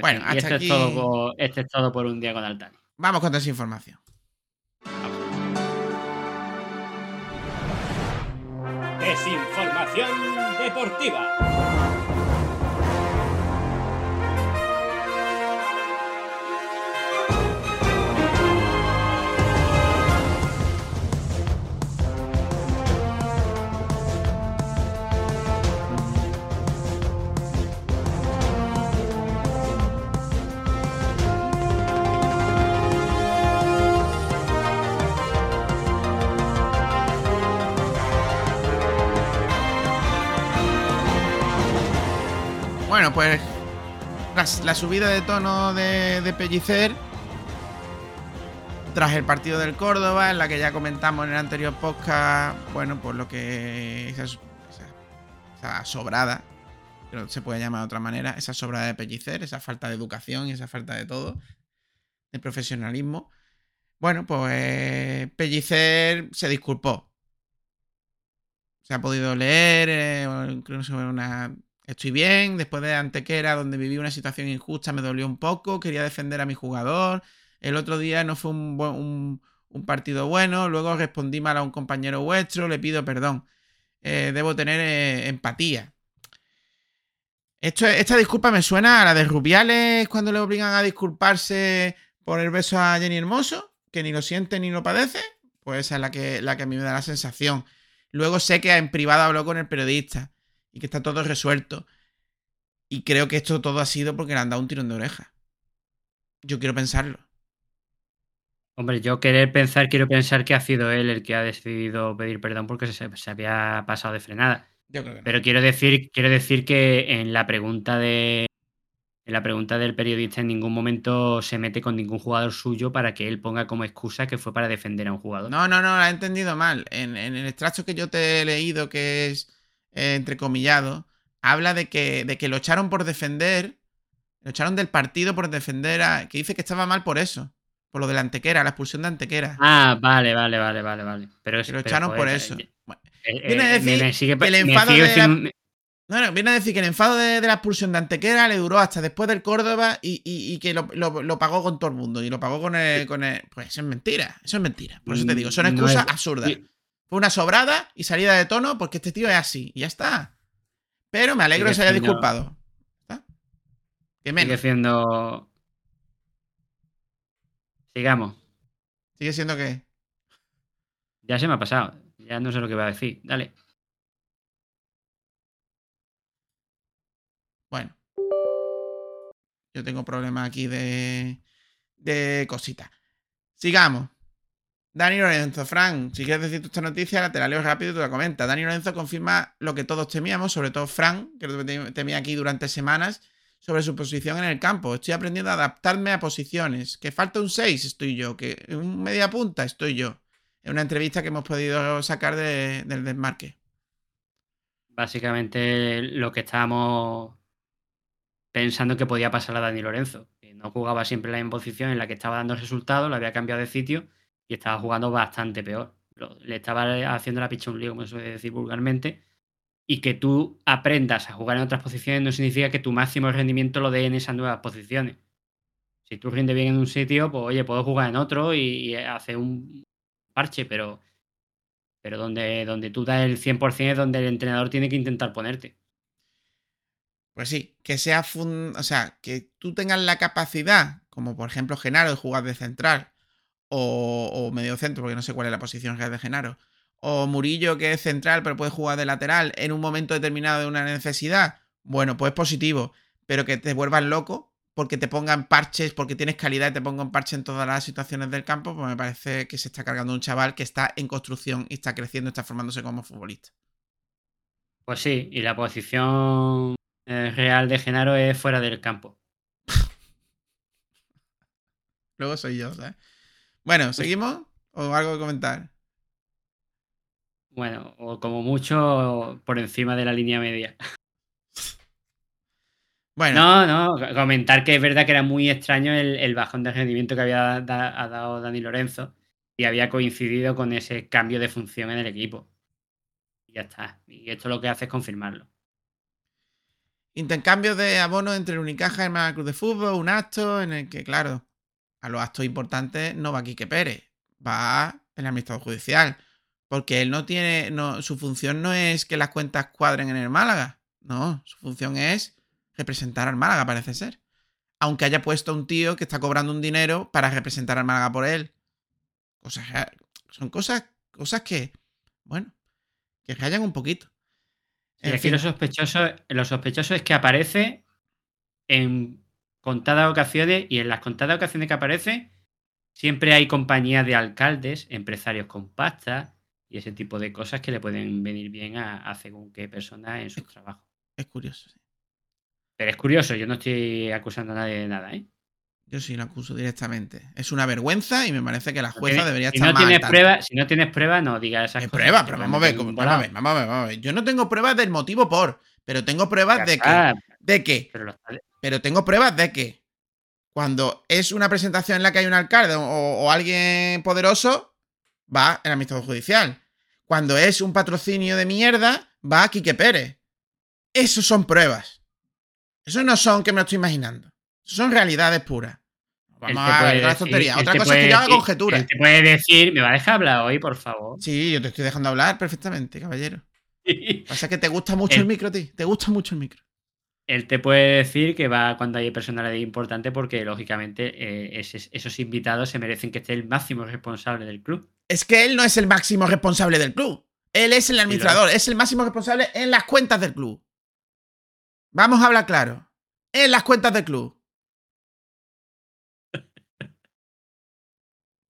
Bueno, y hasta esto, aquí- es todo por, esto es todo por un día con Altani. Vamos con desinformación. Desinformación deportiva. Bueno, pues tras la subida de tono de, de Pellicer, tras el partido del Córdoba, en la que ya comentamos en el anterior podcast, bueno, pues lo que esa, esa- esa sobrada, no se puede llamar de otra manera, esa sobrada de Pellicer, esa falta de educación y esa falta de todo, de profesionalismo. Bueno, pues Pellicer se disculpó. Se ha podido leer, eh, incluso una... Estoy bien, después de Antequera, donde viví una situación injusta, me dolió un poco, quería defender a mi jugador. El otro día no fue un, partido bueno, luego respondí mal a un compañero vuestro, le pido perdón. Eh, debo tener eh, empatía. Esta disculpa me suena a la de Rubiales cuando le obligan a disculparse por el beso a Jenny Hermoso, que ni lo siente ni lo padece. Pues esa es la que, la que a mí me da la sensación. Luego sé que en privado habló con el periodista y que está todo resuelto. Y creo que esto todo ha sido porque le han dado un tirón de oreja. Yo quiero pensarlo. Hombre, yo querer pensar, quiero pensar que ha sido él el que ha decidido pedir perdón porque se, se había pasado de frenada. Yo creo que no. Pero quiero decir, quiero decir que en la pregunta de. En la pregunta del periodista en ningún momento se mete con ningún jugador suyo para que él ponga como excusa que fue para defender a un jugador. No, no, no, la he entendido mal. En, en el extracto que yo te he leído, que es eh, entrecomillado, habla de que, de que lo echaron por defender, lo echaron del partido por defender a... que dice que estaba mal por eso, por lo de la Antequera, la expulsión de Antequera. Ah, vale, vale, vale, vale, vale. Pero, es- que lo pero, echaron joder, por eso. eh, Bueno, Viene a decir me sigue- que el enfado de la- viene a decir que el enfado de, de la expulsión de Antequera le duró hasta después del Córdoba y, y- y que lo, lo- lo pagó con todo el mundo y lo pagó con el, con el- Pues eso es mentira, eso es mentira. Por eso te digo, son no excusas es- absurdas. Fue una sobrada y salida de tono porque este tío es así y ya está. Pero me alegro Sigue que se haya siendo- disculpado. ¿Está? Que Sigue menos. siendo. Sigamos. Sigue siendo que. Ya se me ha pasado. Ya no sé lo que va a decir. Dale. Bueno. Yo tengo problemas aquí de. de cositas. Sigamos. Dani Lorenzo, Fran, si quieres decir tú esta noticia, te la leo rápido y tú la comentas. Dani Lorenzo confirma lo que todos temíamos, sobre todo Fran, que lo tem- temía aquí durante semanas, sobre su posición en el campo. Estoy aprendiendo a adaptarme a posiciones. Que falta un 6, estoy yo. Que un media punta, estoy yo. En una entrevista que hemos podido sacar de- del desmarque. Básicamente lo que estábamos pensando que podía pasar a Dani Lorenzo. No jugaba siempre la posición en la que estaba dando resultados, lo había cambiado de sitio y estaba jugando bastante peor. Le estaba haciendo la picha un lío, como suele decir vulgarmente. Y que tú aprendas a jugar en otras posiciones no significa que tu máximo rendimiento lo dé en esas nuevas posiciones. Si tú rindes bien en un sitio, pues oye, puedo jugar en otro y, y hacer un parche, pero, pero donde, donde tú das el 100% es donde el entrenador tiene que intentar ponerte. Pues sí, que sea fun- o sea, que tú tengas la capacidad, como por ejemplo Genaro, de jugar de central, o, o medio centro, porque no sé cuál es la posición real de Genaro, o Murillo, que es central, pero puede jugar de lateral en un momento determinado de una necesidad. Bueno, pues positivo, pero que te vuelvas loco porque te pongan parches, porque tienes calidad y te pongan parches en todas las situaciones del campo, pues me parece que se está cargando un chaval que está en construcción y está creciendo, está formándose como futbolista. Pues sí, y la posición eh, real de Genaro es fuera del campo. <laughs> Luego soy yo, ¿sabes? Bueno, ¿seguimos? ¿O algo que comentar? Bueno, o como mucho por encima de la línea media. Bueno, No, no, comentar que es verdad que era muy extraño el, el bajón de rendimiento que había da- ha dado Dani Lorenzo y había coincidido con ese cambio de función en el equipo. Y ya está. Y esto lo que hace es confirmarlo. intercambio de abonos entre el Unicaja y el Club de Fútbol, un acto en el que, claro, a los actos importantes no va Quique Pérez, va el administrador judicial. Porque él no tiene, no, su función no es que las cuentas cuadren en el Málaga. No, su función es representar al Málaga, parece ser. Aunque haya puesto a un tío que está cobrando un dinero para representar al Málaga por él. Cosas, son cosas, cosas que, bueno, que rayan un poquito. Y En aquí fin. lo sospechoso, lo sospechoso es que aparece en contadas ocasiones y en las contadas ocasiones que aparece siempre hay compañías de alcaldes, empresarios con pasta y ese tipo de cosas que le pueden venir bien a, a según qué persona en su trabajo. Es curioso, sí. Pero es curioso, yo no estoy acusando a nadie de nada, ¿eh? Yo sí lo acuso directamente. Es una vergüenza y me parece que la jueza debería si estar no más tienes tanto. pruebas, si no tienes pruebas, no digas esas ¿Qué cosas. prueba? Pero vamos a ver, vamos a ver, vamos a ver, vamos a ver. Yo no tengo pruebas del motivo por, pero tengo pruebas Ya de que, de que, pero tengo pruebas de que Cuando es una presentación en la que hay un alcalde o, o alguien poderoso, va el administrador judicial. Cuando es un patrocinio de mierda, va Quique Pérez. Esos son pruebas. Esos no son que me lo estoy imaginando. Esos son realidades puras. Vamos a ver, decir- tontería. Otra cosa es que yo haga él te puede decir, ¿me va a dejar hablar hoy, por favor? Sí, yo te estoy dejando hablar perfectamente, caballero. <laughs> Pasa que te gusta mucho el, El- micro, tío. Te gusta mucho el micro. Él te puede decir que va cuando hay personalidad importante porque, lógicamente, eh, esos invitados se merecen que esté el máximo responsable del club. Es que él no es el máximo responsable del club. Él es el administrador, es el máximo responsable en las cuentas del club. Vamos a hablar claro. En las cuentas del club.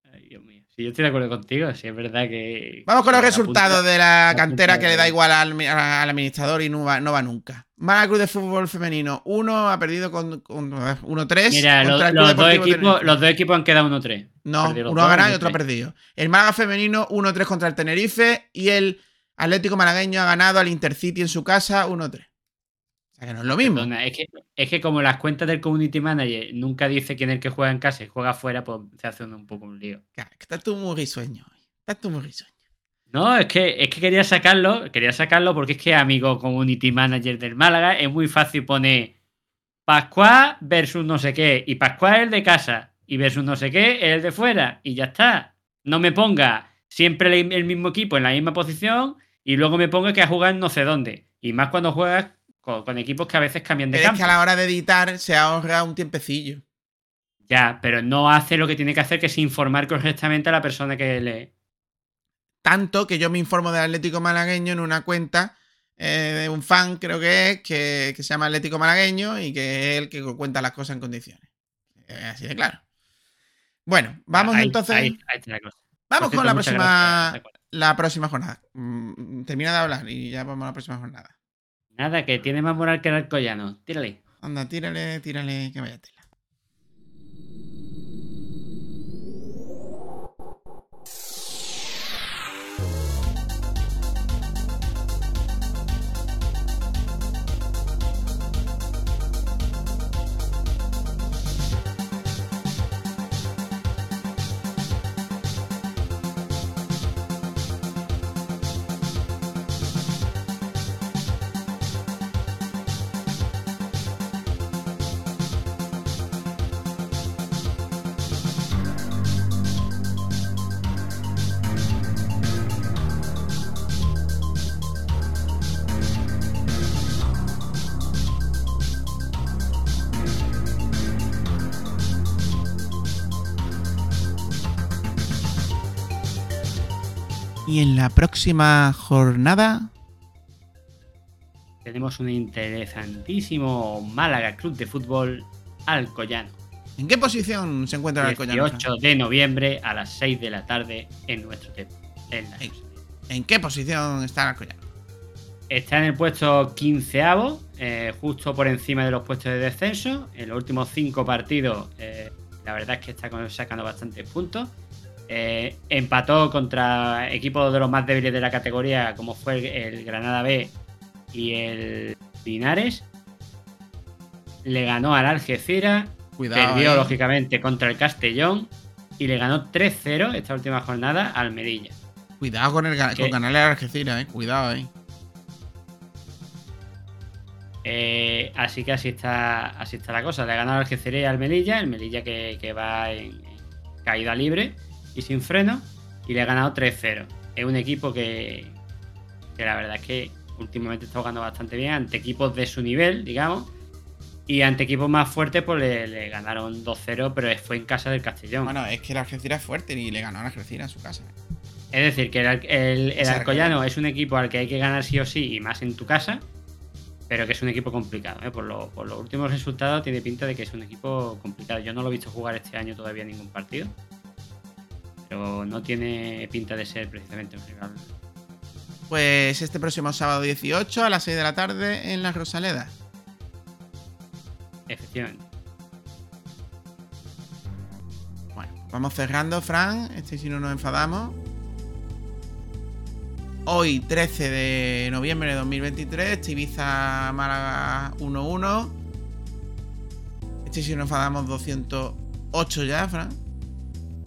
Ay, Dios mío. Sí, yo estoy de acuerdo contigo. Sí, es verdad que. Vamos con los la resultados punta- de la la cantera punta que le da igual al, al administrador y no va, no va nunca. Málaga Club de Fútbol Femenino 1 ha perdido con, con 1-3. Mira, lo- contra el Club los, dos equipos, los dos equipos han quedado 1-3. No, los uno ha ganado y otro ha perdido. El Málaga femenino 1-3 contra el Tenerife y el Atlético Malagueño ha ganado al Intercity en su casa 1-3. O sea que no es lo mismo. Perdona, es, que, es que como las cuentas del community manager nunca dice quién es el que juega en casa y juega afuera, pues se hace un poco un lío. Claro, que Estás tú muy risueño. hoy. Estás tú muy risueño. No, es que, es que quería sacarlo, quería sacarlo porque es que amigo community manager del Málaga es muy fácil poner Pascual versus no sé qué y Pascual es el de casa y versus no sé qué es el de fuera y ya está. No me ponga siempre el, mismo equipo en la misma posición y luego me ponga que ha jugado en no sé dónde. Y más cuando juegas con, con equipos que a veces cambian de Pero es campo. que a la hora de editar se ahorra un tiempecillo. Ya, pero no hace lo que tiene que hacer, que es informar correctamente a la persona que lee. Tanto que yo me informo del Atlético Malagueño en una cuenta eh, de un fan, creo que es, que, que se llama Atlético Malagueño y que es el que cuenta las cosas en condiciones. Es así de claro. Bueno, vamos Ahí- entonces. ahí- ahí está la cosa. vamos Por con la cierto, muchas próxima, gracias, la próxima jornada. Mm, Termina de hablar y ya vamos a la próxima jornada. Nada, que tiene más moral que el Alcoyano. Tírale. Anda, tírale, tírale, que vaya tela. La próxima jornada. Tenemos un interesantísimo Málaga Club de Fútbol Alcoyano. ¿En qué posición se encuentra el Alcoyano? 18 de noviembre a las 6 de la tarde en nuestro tiempo. En la. ¿En qué posición está el Alcoyano? Está en el puesto 15 justo por encima de los puestos de descenso. En los últimos cinco partidos, eh, la verdad es que está sacando bastantes puntos. Eh, empató contra equipos de los más débiles de la categoría, como fue el, el Granada B y el Linares. Le ganó al Algeciras, Cuidado. perdió eh. lógicamente contra el Castellón y le ganó 3-0 esta última jornada al Medilla. Cuidado con el con Canales de Algeciras, eh. Cuidado, eh. Eh, así que así está, así está la cosa. Le ha ganado al Algeciras y al Melilla, el Melilla que, que va en, en caída libre y sin freno, y le ha ganado 3-0. Es un equipo que, que la verdad es que últimamente está jugando bastante bien ante equipos de su nivel, digamos, y ante equipos más fuertes pues le, le ganaron 2-0, pero fue en casa del Castellón. Bueno, es que el Algeciras es fuerte y le ganó al Algeciras en su casa. Es decir, que el, el, el es un equipo al que hay que ganar sí o sí y más en tu casa, pero que es un equipo complicado. ¿eh? Por, lo- por los últimos resultados tiene pinta de que es un equipo complicado. Yo no lo he visto jugar este año todavía en ningún partido, pero no tiene pinta de ser precisamente un rival. Pues este próximo sábado 18 a las 6 de la tarde en la Rosaleda. Efectivamente. Bueno, vamos cerrando, Fran. Este si no nos enfadamos. Hoy, 13 de noviembre de 2023, este Ibiza Málaga 1-1. Este Este si nos enfadamos 208 ya, Fran.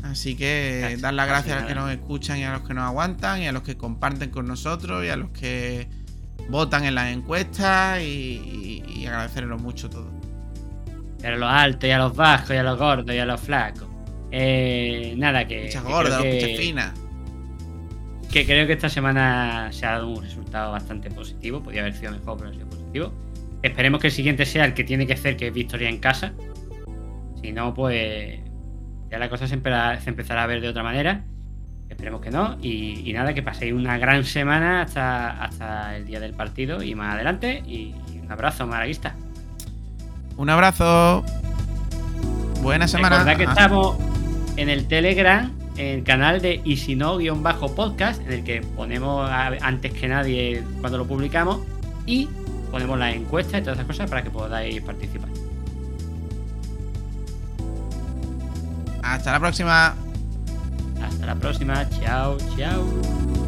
Así que dar las gracias a los que nos escuchan y a los que nos aguantan y a los que comparten con nosotros y a los que votan en las encuestas y, y, y agradecerlos mucho todo. Y a los altos, y a los bajos, y a los gordos, y a los flacos. Eh, nada, que. Que gordas, que- finas. que creo que esta semana se ha dado un resultado bastante positivo. Podría haber sido mejor, pero ha sido positivo. Esperemos que el siguiente sea el que tiene que ser, que es victoria en casa. Si no, pues ya la cosa se, empezará a ver de otra manera. Esperemos que no. Y, y nada, que paséis una gran semana hasta, hasta el día del partido y más adelante. Y, y un abrazo, maraguista. Un abrazo. Buena semana. Recordad que estamos en el Telegram, en el canal de Y si no, guion bajo podcast, en el que ponemos a- antes que nadie cuando lo publicamos y ponemos las encuestas y todas esas cosas para que podáis participar. Hasta la próxima. Hasta la próxima, chao, chao.